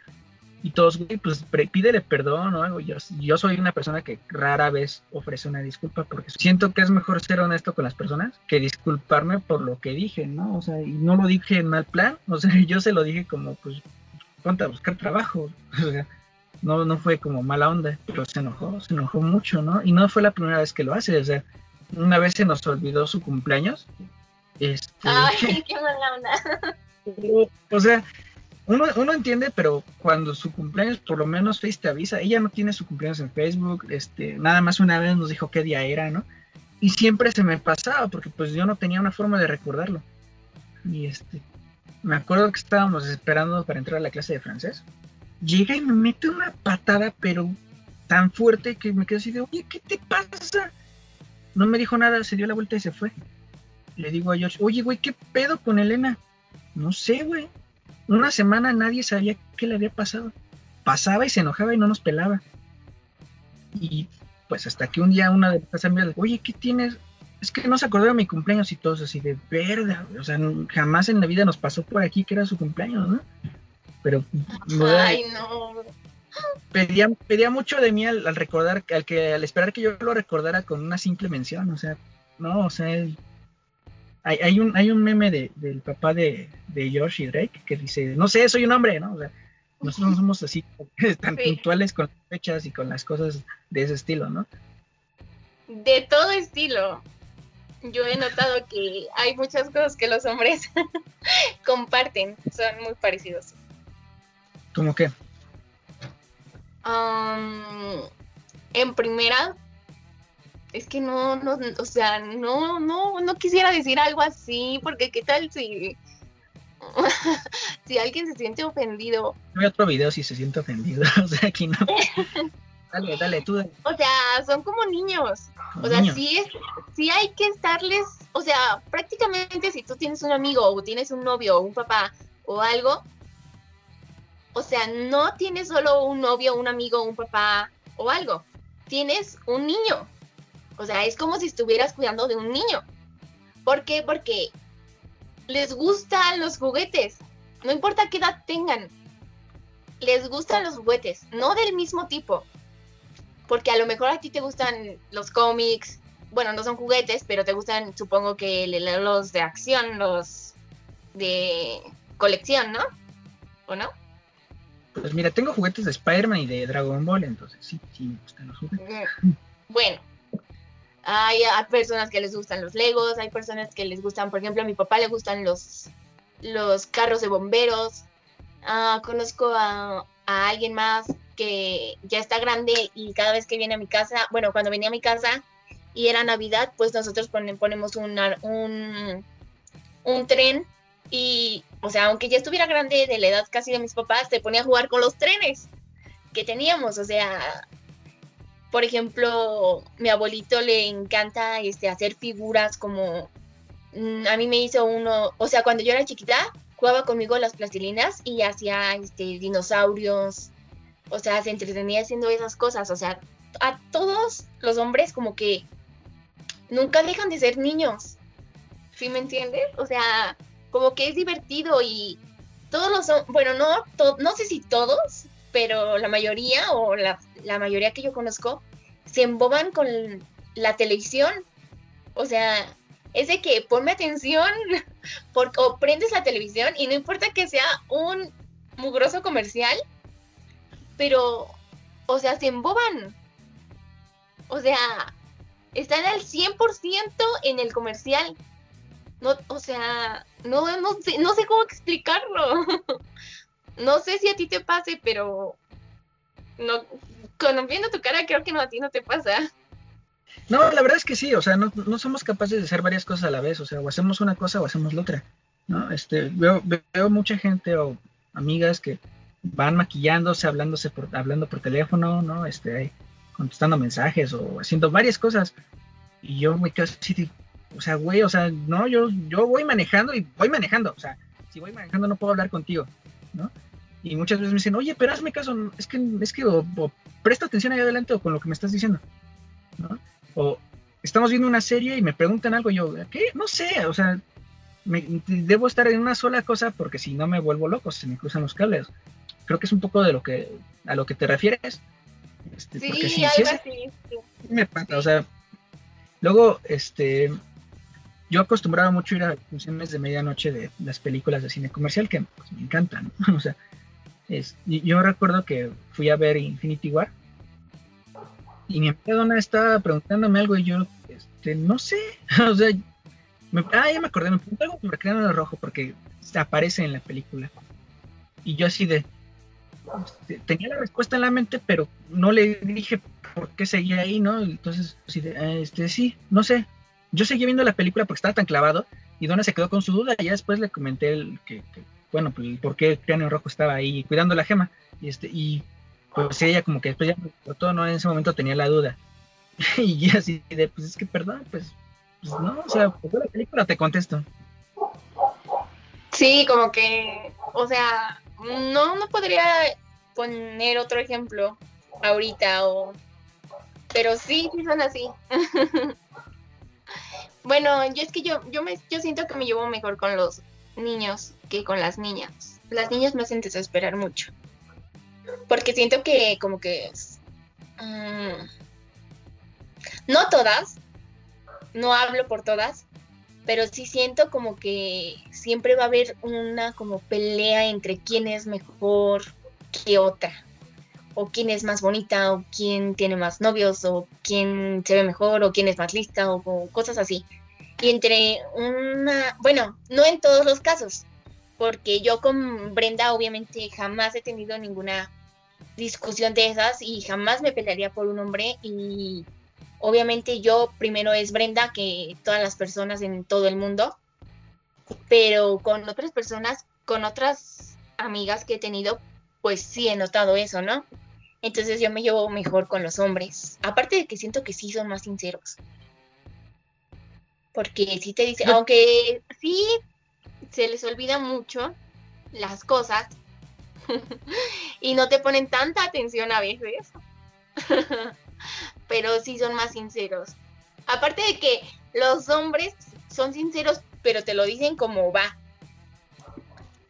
y todos, güey, pues pídele perdón o algo. Yo, yo soy una persona que rara vez ofrece una disculpa porque siento que es mejor ser honesto con las personas que disculparme por lo que dije, ¿no? O sea, y no lo dije en mal plan, o sea, yo se lo dije como, pues, ponte a buscar trabajo, o sea, no, no fue como mala onda, pero se enojó, se enojó mucho, ¿no? Y no fue la primera vez que lo hace, o sea, una vez se nos olvidó su cumpleaños. Este... Ay, qué mala onda. o sea, uno, uno entiende, pero cuando su cumpleaños, por lo menos Face te avisa, ella no tiene su cumpleaños en Facebook, este, nada más una vez nos dijo qué día era, ¿no? Y siempre se me pasaba, porque pues yo no tenía una forma de recordarlo. Y este, me acuerdo que estábamos esperando para entrar a la clase de francés. Llega y me mete una patada, pero tan fuerte que me quedé así de, oye, ¿qué te pasa? No me dijo nada, se dio la vuelta y se fue. Le digo a George, oye, güey, ¿qué pedo con Elena? No sé, güey una semana nadie sabía qué le había pasado. Pasaba y se enojaba y no nos pelaba. Y pues hasta que un día una de las amigas, oye, ¿qué tienes? Es que no se acordó de mi cumpleaños y todos así de verdad. O sea, jamás en la vida nos pasó por aquí que era su cumpleaños, ¿no? Pero Ay, no. Pedía, pedía mucho de mí al, recordar, al que al esperar que yo lo recordara con una simple mención, o sea, no, o sea, hay, un, hay un meme de, del papá de, de Josh y Drake que dice, no sé, soy un hombre, ¿no? O sea, nosotros no somos así tan puntuales con las fechas y con las cosas de ese estilo, ¿no? De todo estilo. Yo he notado que hay muchas cosas que los hombres comparten, son muy parecidos. ¿Cómo qué? Um, en primera, es que no, no, o sea, no, no, no quisiera decir algo así, porque qué tal si, si alguien se siente ofendido. Hay otro video si se siente ofendido, o sea, aquí no. dale, dale, tú. O sea, son como niños. O sea, sí, es, sí hay que estarles, o sea, prácticamente si tú tienes un amigo o tienes un novio o un papá o algo, o sea, no tienes solo un novio, un amigo, un papá o algo, tienes un niño o sea, es como si estuvieras cuidando de un niño. ¿Por qué? Porque les gustan los juguetes. No importa qué edad tengan. Les gustan los juguetes, no del mismo tipo. Porque a lo mejor a ti te gustan los cómics. Bueno, no son juguetes, pero te gustan, supongo que los de acción, los de colección, ¿no? ¿O no? Pues mira, tengo juguetes de Spider-Man y de Dragon Ball, entonces sí, sí me gustan los juguetes. Bueno, hay, personas que les gustan los Legos, hay personas que les gustan, por ejemplo, a mi papá le gustan los, los carros de bomberos. Ah, conozco a alguien más que ya está grande y cada vez que viene a mi casa, bueno, cuando venía a mi casa y era Navidad, pues nosotros ponemos un, un tren y, o sea, aunque ya estuviera grande de la edad casi de mis papás, se ponía a jugar con los trenes que teníamos, o sea, por ejemplo, mi abuelito le encanta este, hacer figuras como, mm, a mí me hizo uno, o sea, cuando yo era chiquita, jugaba conmigo las plastilinas y hacía este, dinosaurios, o sea, se entretenía haciendo esas cosas, o sea, a todos los hombres como que nunca dejan de ser niños, ¿sí me entiendes? O sea, como que es divertido y todos los, bueno, no, no sé si todos, pero la mayoría o la, mayoría que yo conozco se emboban con la televisión. O sea, es de que ponme atención porque, o prendes la televisión y no importa que sea un mugroso comercial, pero, o sea, se emboban. O sea, están al 100% en el comercial. No, o sea, no, no, no sé cómo explicarlo. no sé si a ti te pase, pero no, viendo tu cara creo que no a ti no te pasa. No, la verdad es que sí, o sea, no, somos capaces de hacer varias cosas a la vez, o sea, o hacemos una cosa o hacemos la otra, ¿no? Este, veo, veo mucha gente o amigas que van maquillándose, hablándose por, hablando por teléfono, ¿no? Este, contestando mensajes o haciendo varias cosas. Y yo me quedo así, o sea, güey, o sea, no, yo, yo voy manejando y voy manejando, o sea, si voy manejando no puedo hablar contigo, ¿no? Y muchas veces me dicen, oye, pero hazme caso, es que, es que o, presta atención ahí adelante o con lo que me estás diciendo, ¿no? O estamos viendo una serie y me preguntan algo, y yo, ¿qué? No sé, o sea, debo estar en una sola cosa porque si no me vuelvo loco, se me cruzan los cables. Creo que es un poco de lo que a lo que te refieres. Este, sí, si, algo así. Me pasa, o sea, luego, este, yo acostumbraba mucho ir a funciones de medianoche de las películas de cine comercial que pues, me encantan, o sea, es, yo recuerdo que fui a ver Infinity War y mi amiga estaba preguntándome algo y yo, este, no sé, o sea, ah, ya me acordé, me preguntó algo sobre Cráneo Rojo porque aparece en la película. Y yo así de, este, tenía la respuesta en la mente, pero no le dije por qué seguía ahí, ¿no? Entonces, así de, este, sí, no sé, yo seguí viendo la película porque estaba tan clavado y Donna se quedó con su duda y ya después le comenté el, que, bueno, pues por qué Cráneo Rojo estaba ahí cuidando la gema y este y pues ella como que después ya todo, ¿no? En ese momento tenía la duda y así de, pues es que perdón, pues, pues no, o sea, por la película te contesto. Sí, como que, o sea, no, no podría poner otro ejemplo ahorita o pero sí, sí son así. Bueno, yo es que yo, yo, me, yo siento que me llevo mejor con los niños que con las niñas. Las niñas me hacen desesperar mucho. Porque siento que como que... Mm, no todas, no hablo por todas, pero sí siento como que siempre va a haber una como pelea entre quién es mejor que otra, o quién es más bonita, o quién tiene más novios, o quién se ve mejor, o quién es más lista, o, cosas así. Y entre una, bueno, no en todos los casos, porque yo con Brenda obviamente jamás he tenido ninguna discusión de esas y jamás me pelearía por un hombre y obviamente yo primero es Brenda que todas las personas en todo el mundo, pero con otras personas, con otras amigas que he tenido, pues sí he notado eso, ¿no? Entonces yo me llevo mejor con los hombres. Aparte de que siento que sí son más sinceros. Porque sí te dice, aunque sí se les olvida mucho las cosas y no te ponen tanta atención a veces, pero sí son más sinceros. Aparte de que los hombres son sinceros, pero te lo dicen como va.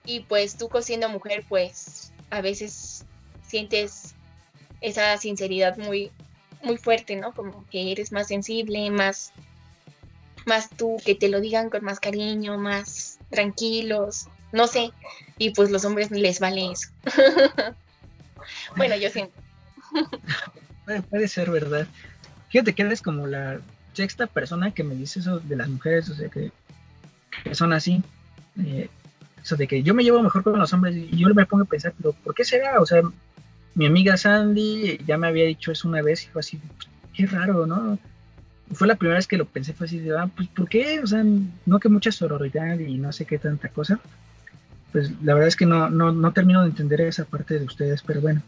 Y pues tú siendo mujer, pues a veces sientes esa sinceridad muy, muy fuerte, ¿no? Como que eres más sensible, más, más tú, que te lo digan con más cariño, más tranquilos, no sé. Y pues los hombres les vale eso. bueno, yo siento. puede, ser verdad. Fíjate que eres como la sexta persona que me dice eso de las mujeres, o sea, que, son así. Eh, Eso de que yo me llevo mejor con los hombres y yo me pongo a pensar, pero ¿por qué será? O sea, mi amiga Sandy ya me había dicho eso una vez y fue así, qué raro, ¿no? Fue la primera vez que lo pensé, fue así de, ah, pues ¿por qué? O sea, no que mucha sororidad y no sé qué tanta cosa. Pues la verdad es que no, no, no termino de entender esa parte de ustedes, pero bueno.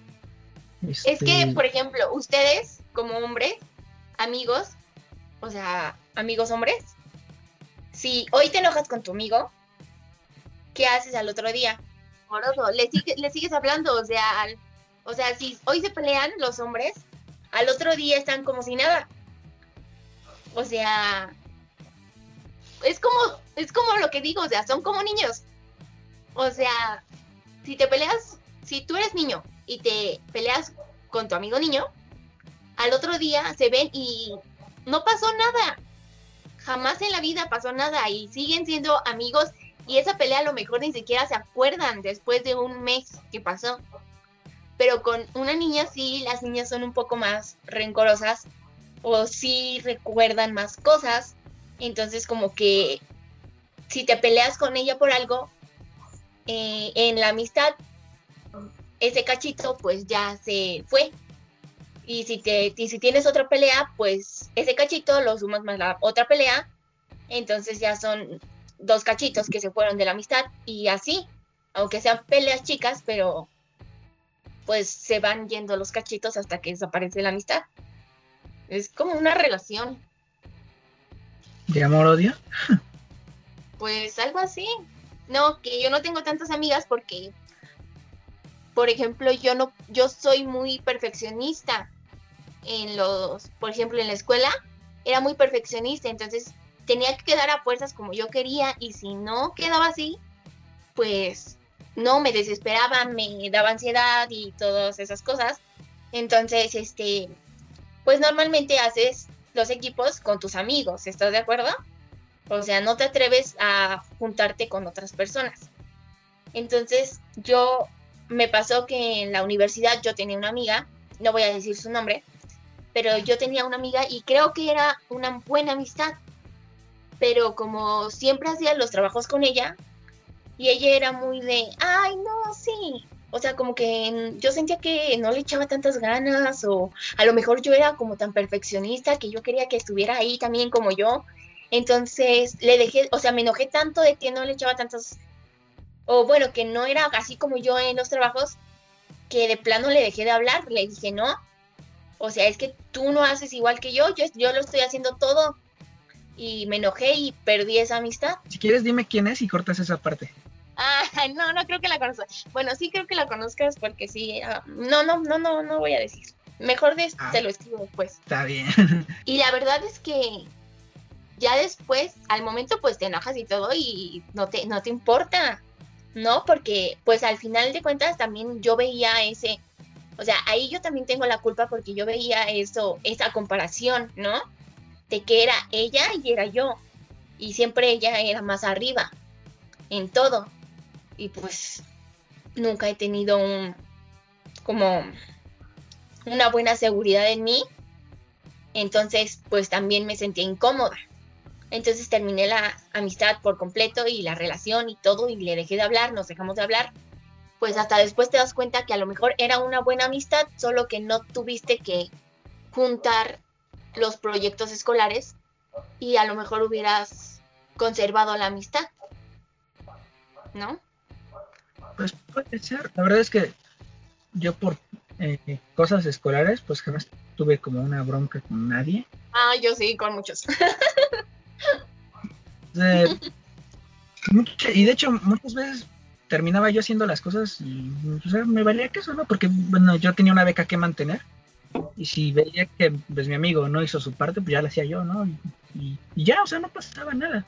Es que, este por ejemplo, ustedes como hombres, amigos, o sea, amigos hombres, si hoy te enojas con tu amigo, ¿qué haces al otro día? Moroso, le, le sigues hablando, o sea, o sea, si hoy se pelean los hombres, al otro día están como si nada. O sea, es como, es como lo que digo, o sea, son como niños. O sea, si te peleas, si tú eres niño y te peleas con tu amigo niño, al otro día se ven y no pasó nada. Jamás en la vida pasó nada y siguen siendo amigos y esa pelea a lo mejor ni siquiera se acuerdan después de un mes que pasó. Pero con una niña sí, las niñas son un poco más rencorosas o sí recuerdan más cosas. Entonces como que si te peleas con ella por algo, eh, en la amistad, ese cachito pues ya se fue. Y si, te, y si tienes otra pelea, pues ese cachito lo sumas más la otra pelea. Entonces ya son dos cachitos que se fueron de la amistad y así, aunque sean peleas chicas, pero pues se van yendo los cachitos hasta que desaparece la amistad. Es como una relación. ¿De amor-odio? pues algo así. No, que yo no tengo tantas amigas porque, por ejemplo, yo no, yo soy muy perfeccionista en los, por ejemplo, en la escuela, era muy perfeccionista, entonces tenía que quedar a fuerzas como yo quería y si no quedaba así, pues no, me desesperaba, me daba ansiedad y todas esas cosas. Entonces, este, pues normalmente haces los equipos con tus amigos, ¿estás de acuerdo? O sea, no te atreves a juntarte con otras personas. Entonces, yo me pasó que en la universidad yo tenía una amiga, no voy a decir su nombre, pero yo tenía una amiga y creo que era una buena amistad. Pero como siempre hacía los trabajos con ella, y ella era muy de, ay, no, sí. O sea, como que yo sentía que no le echaba tantas ganas o a lo mejor yo era como tan perfeccionista que yo quería que estuviera ahí también como yo. Entonces le dejé, o sea, me enojé tanto de que no le echaba tantos, o bueno, que no era así como yo en los trabajos, que de plano le dejé de hablar, le dije, no, o sea, es que tú no haces igual que yo, yo, yo lo estoy haciendo todo. Y me enojé y perdí esa amistad. Si quieres, dime quién es y cortas esa parte. Ah, no, no creo que la conozcas. Bueno, sí creo que la conozcas porque sí. Ah, no, no, no, no, no voy a decir. Mejor de, ah, te lo escribo después. Está bien. Y la verdad es que ya después, al momento, pues te enojas y todo y no te, no te importa, ¿no? Porque, pues al final de cuentas, también yo veía ese. O sea, ahí yo también tengo la culpa porque yo veía eso, esa comparación, ¿no? De que era ella y era yo. Y siempre ella era más arriba en todo y pues nunca he tenido un como una buena seguridad en mí. Entonces, pues también me sentía incómoda. Entonces terminé la amistad por completo y la relación y todo y le dejé de hablar, nos dejamos de hablar. Pues hasta después te das cuenta que a lo mejor era una buena amistad, solo que no tuviste que juntar los proyectos escolares y a lo mejor hubieras conservado la amistad. ¿No? Pues puede ser. La verdad es que yo por eh, cosas escolares, pues jamás tuve como una bronca con nadie. Ah, yo sí, con muchos. y de hecho, muchas veces terminaba yo haciendo las cosas y o sea, me valía que eso, ¿no? Porque, bueno, yo tenía una beca que mantener y si veía que pues, mi amigo no hizo su parte, pues ya la hacía yo, ¿no? Y, y, ya, o sea, no pasaba nada.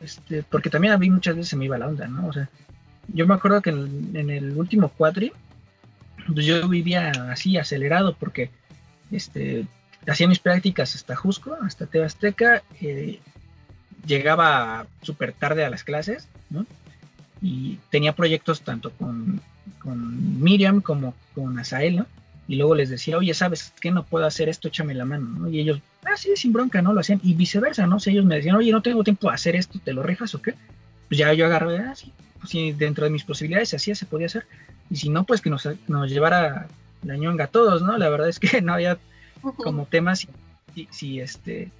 Este, porque también a mí muchas veces se me iba la onda, ¿no? O sea, yo me acuerdo que en, el último cuatri, pues yo vivía así acelerado porque este, hacía mis prácticas hasta Jusco, hasta Tebasteca, eh, llegaba súper tarde a las clases, ¿no? Y tenía proyectos tanto con, Miriam como con Asael, ¿no? Y luego les decía, oye, ¿sabes qué? No puedo hacer esto, échame la mano, ¿no? Y ellos, ah, sí, sin bronca, ¿no? Lo hacían. Y viceversa, ¿no? O ellos me decían, oye, no tengo tiempo de hacer esto, ¿te lo rifas o qué? Pues ya yo agarré, ah, sí, si dentro de mis posibilidades se hacía, se podía hacer. Y si no, pues que nos, nos llevara la ñonga a todos, ¿no? La verdad es que no había como temas si, si, este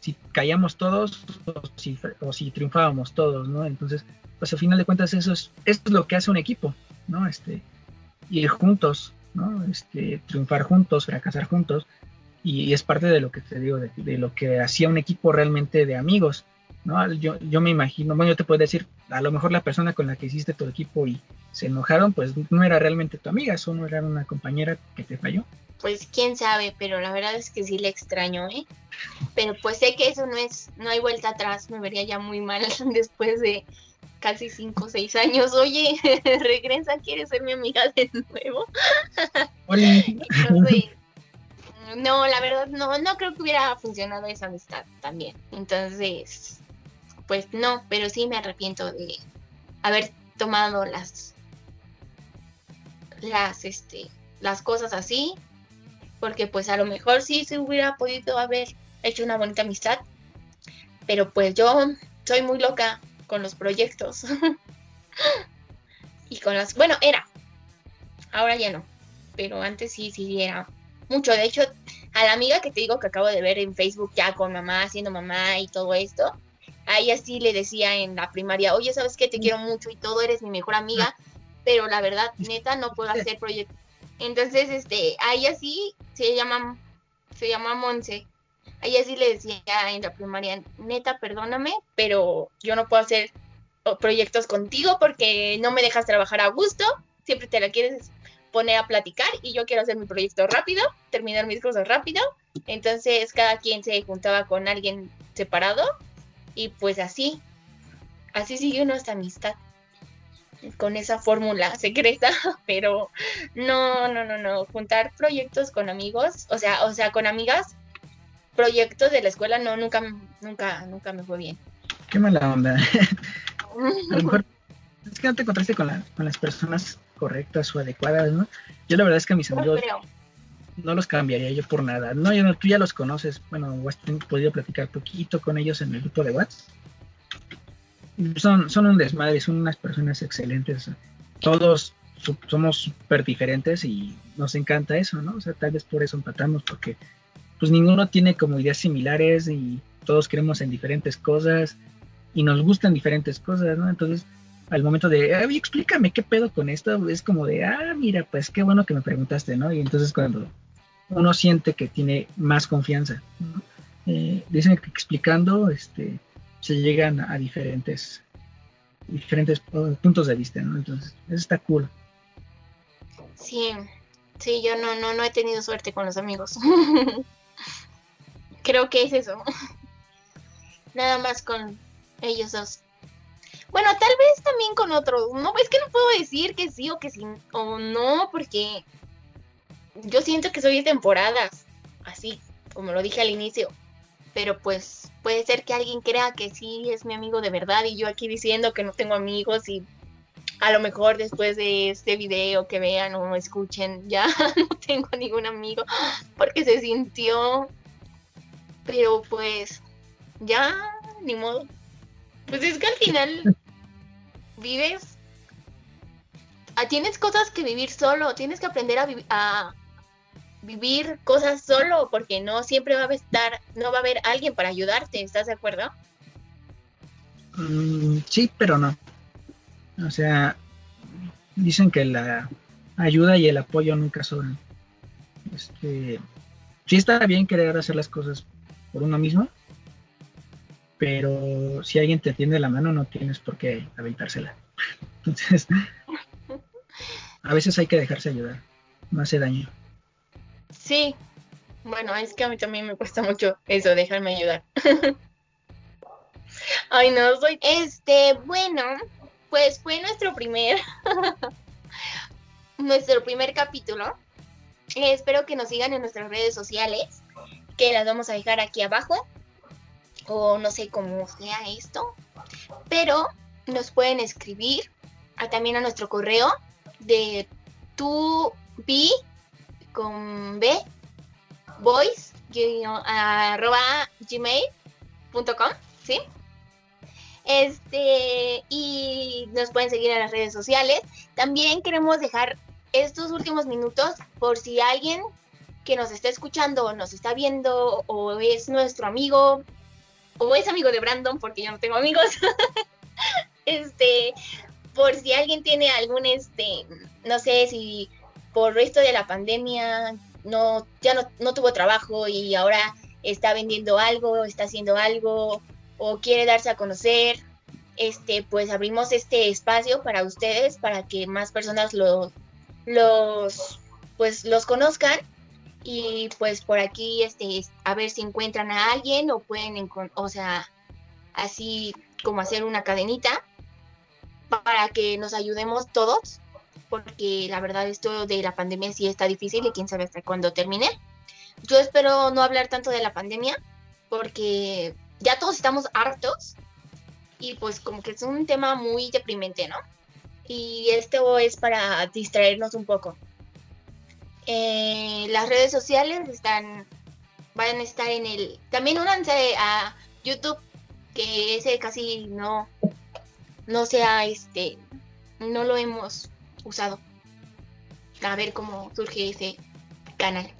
si caíamos todos o si, o si triunfábamos todos, ¿no? Entonces, pues al final de cuentas eso es, eso es lo que hace un equipo, ¿no? Este, ir juntos, ¿no? Este, triunfar juntos, fracasar juntos, y, es parte de lo que te digo, de, de, lo que hacía un equipo realmente de amigos, ¿no? Yo, yo me imagino, bueno, yo te puedo decir, a lo mejor la persona con la que hiciste tu equipo y se enojaron, pues no era realmente tu amiga, solo era una compañera que te falló. Pues quién sabe, pero la verdad es que sí le extraño, ¿eh? Pero pues sé que eso no es, no hay vuelta atrás, me vería ya muy mal después de casi cinco o seis años. Oye, regresa, ¿quieres ser mi amiga de nuevo? no, la verdad no, no creo que hubiera funcionado esa amistad también. Entonces, pues no, pero sí me arrepiento de haber tomado las las este las cosas así porque pues a lo mejor sí se hubiera podido haber hecho una bonita amistad pero pues yo soy muy loca con los proyectos y con las bueno era ahora ya no pero antes sí sí era mucho. De hecho a la amiga que te digo que acabo de ver en Facebook ya con mamá siendo mamá y todo esto a ella sí le decía en la primaria, oye, ¿sabes qué? Te quiero mucho y todo, eres mi mejor amiga, pero la verdad, neta, no puedo hacer proyectos. Entonces, este, a ella sí se llama, se llama Monse. A ella sí le decía en la primaria, neta, perdóname, pero yo no puedo hacer proyectos contigo porque no me dejas trabajar a gusto, siempre te la quieres poner a platicar y yo quiero hacer mi proyecto rápido, terminar mis cosas rápido. Entonces cada quien se juntaba con alguien separado y pues así, así sigue nuestra amistad. Con esa fórmula secreta, pero no, no, no, no. Juntar proyectos con amigos, o sea, o sea, con amigas, proyectos de la escuela, no, nunca, nunca, nunca me fue bien. Qué mala onda. A lo mejor es que no te encontraste con, con las personas correctas o adecuadas, ¿no? Yo la verdad es que a mis amigos no los cambiaría yo por nada. No, yo no, tú ya los conoces. Bueno, has podido platicar poquito con ellos en el grupo de WhatsApp. Son, son un desmadre, son unas personas excelentes. Todos somos súper diferentes y nos encanta eso, ¿no? O sea, tal vez por eso empatamos, porque pues ninguno tiene como ideas similares y todos creemos en diferentes cosas y nos gustan diferentes cosas, ¿no? Entonces, al momento de, Ay, explícame qué pedo con esto, es como de, ah, mira, pues qué bueno que me preguntaste, ¿no? Y entonces cuando uno siente que tiene más confianza. Eh, dicen que explicando este, se llegan a diferentes, diferentes puntos de vista. Entonces, eso está cool. Sí, sí, yo no, no, no he tenido suerte con los amigos. Creo que es eso. Nada más con ellos dos. Bueno, tal vez también con otros. No, es que no puedo decir que sí o que sí o no, porque yo siento que soy de temporadas, así como lo dije al inicio, pero pues puede ser que alguien crea que sí es mi amigo de verdad y yo aquí diciendo que no tengo amigos y a lo mejor después de este video que vean o escuchen ya no tengo ningún amigo porque se sintió, pero pues ya ni modo. Pues es que al final vives ah, tienes cosas que vivir solo, tienes que aprender a, a, vivir cosas solo, porque no siempre va a estar, no va a haber alguien para ayudarte, ¿estás de acuerdo? Mm, sí, pero no. O sea, dicen que la ayuda y el apoyo nunca sobran. Este, sí está bien querer hacer las cosas por uno mismo, pero si alguien te tiende la mano no tienes por qué aventársela. Entonces, a veces hay que dejarse ayudar, no hace daño. Sí, bueno, es que a mí también me cuesta mucho eso, dejarme ayudar. Ay, no, soy... Este, bueno, pues fue nuestro primer... nuestro primer capítulo. espero que nos sigan en nuestras redes sociales, que las vamos a dejar aquí abajo. O no sé cómo sea esto. Pero nos pueden escribir también a nuestro correo de tu con B, voice, arroba gmail.com, ¿sí? Este, y nos pueden seguir en las redes sociales. También queremos dejar estos últimos minutos por si alguien que nos está escuchando, nos está viendo, o es nuestro amigo, o es amigo de Brandon, porque yo no tengo amigos. este, por si alguien tiene algún, este, no sé si por esto de la pandemia no, ya no, no tuvo trabajo y ahora está vendiendo algo, está haciendo algo, o quiere darse a conocer, este, pues abrimos este espacio para ustedes, para que más personas lo, los, pues los conozcan y pues por aquí, este, a ver si encuentran a alguien o pueden, o sea, así como hacer una cadenita para que nos ayudemos todos, porque la verdad esto de la pandemia sí está difícil y quién sabe hasta cuándo termine. Yo espero no hablar tanto de la pandemia, porque ya todos estamos hartos y pues como que es un tema muy deprimente, ¿no? Y esto es para distraernos un poco. Eh, las redes sociales están, van a estar en el, también únanse a YouTube, que ese casi no, no sea este, no lo hemos usado. A ver cómo surge ese canal.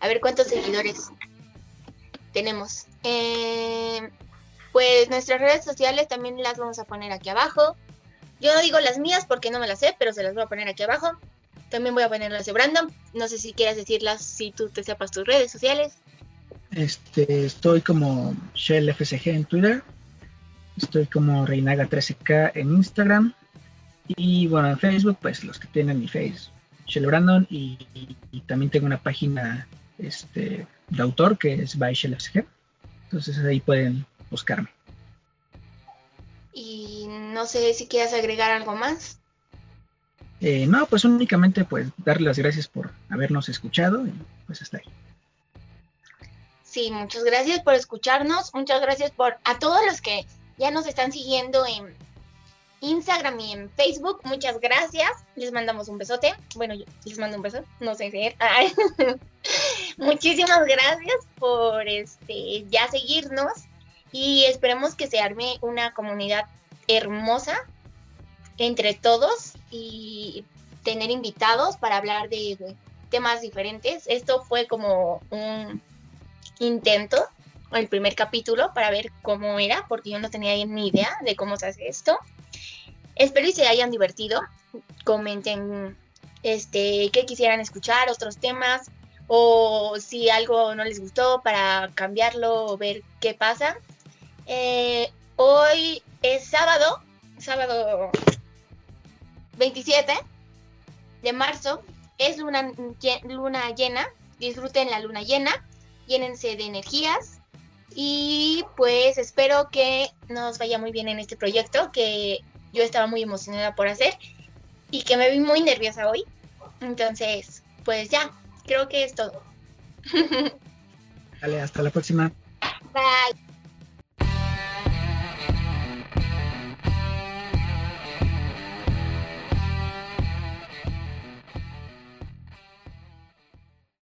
A ver cuántos seguidores tenemos. Eh, pues nuestras redes sociales también las vamos a poner aquí abajo. Yo no digo las mías porque no me las sé, pero se las voy a poner aquí abajo. También voy a poner las de Brandon. No sé si quieras decirlas si tú te sepas tus redes sociales. Este, estoy como ShellFSG en Twitter. Estoy como Reinaga13K en Instagram. Y bueno, en Facebook, pues los que tienen mi face, Shell Brandon. Y, también tengo una página este, de autor que es by ShellFSG. Entonces ahí pueden buscarme. Y no sé si quieras agregar algo más. Eh, no, pues únicamente pues darle las gracias por habernos escuchado y pues hasta ahí. Sí, muchas gracias por escucharnos, muchas gracias por a todos los que ya nos están siguiendo en Instagram y en Facebook, muchas gracias, les mandamos un besote, bueno, yo les mando un beso, no sé si Muchísimas gracias por este ya seguirnos y esperemos que se arme una comunidad hermosa entre todos y tener invitados para hablar de temas diferentes. Esto fue como un intento, el primer capítulo, para ver cómo era, porque yo no tenía ni idea de cómo se hace esto. Espero y se hayan divertido. Comenten este qué quisieran escuchar, otros temas, o si algo no les gustó para cambiarlo o ver qué pasa. Eh, hoy es sábado, sábado 27 de marzo, es luna, luna llena, disfruten la luna llena, llénense de energías y pues espero que nos vaya muy bien en este proyecto que yo estaba muy emocionada por hacer y que me vi muy nerviosa hoy. Entonces, pues ya, creo que es todo. Vale, hasta la próxima. Bye.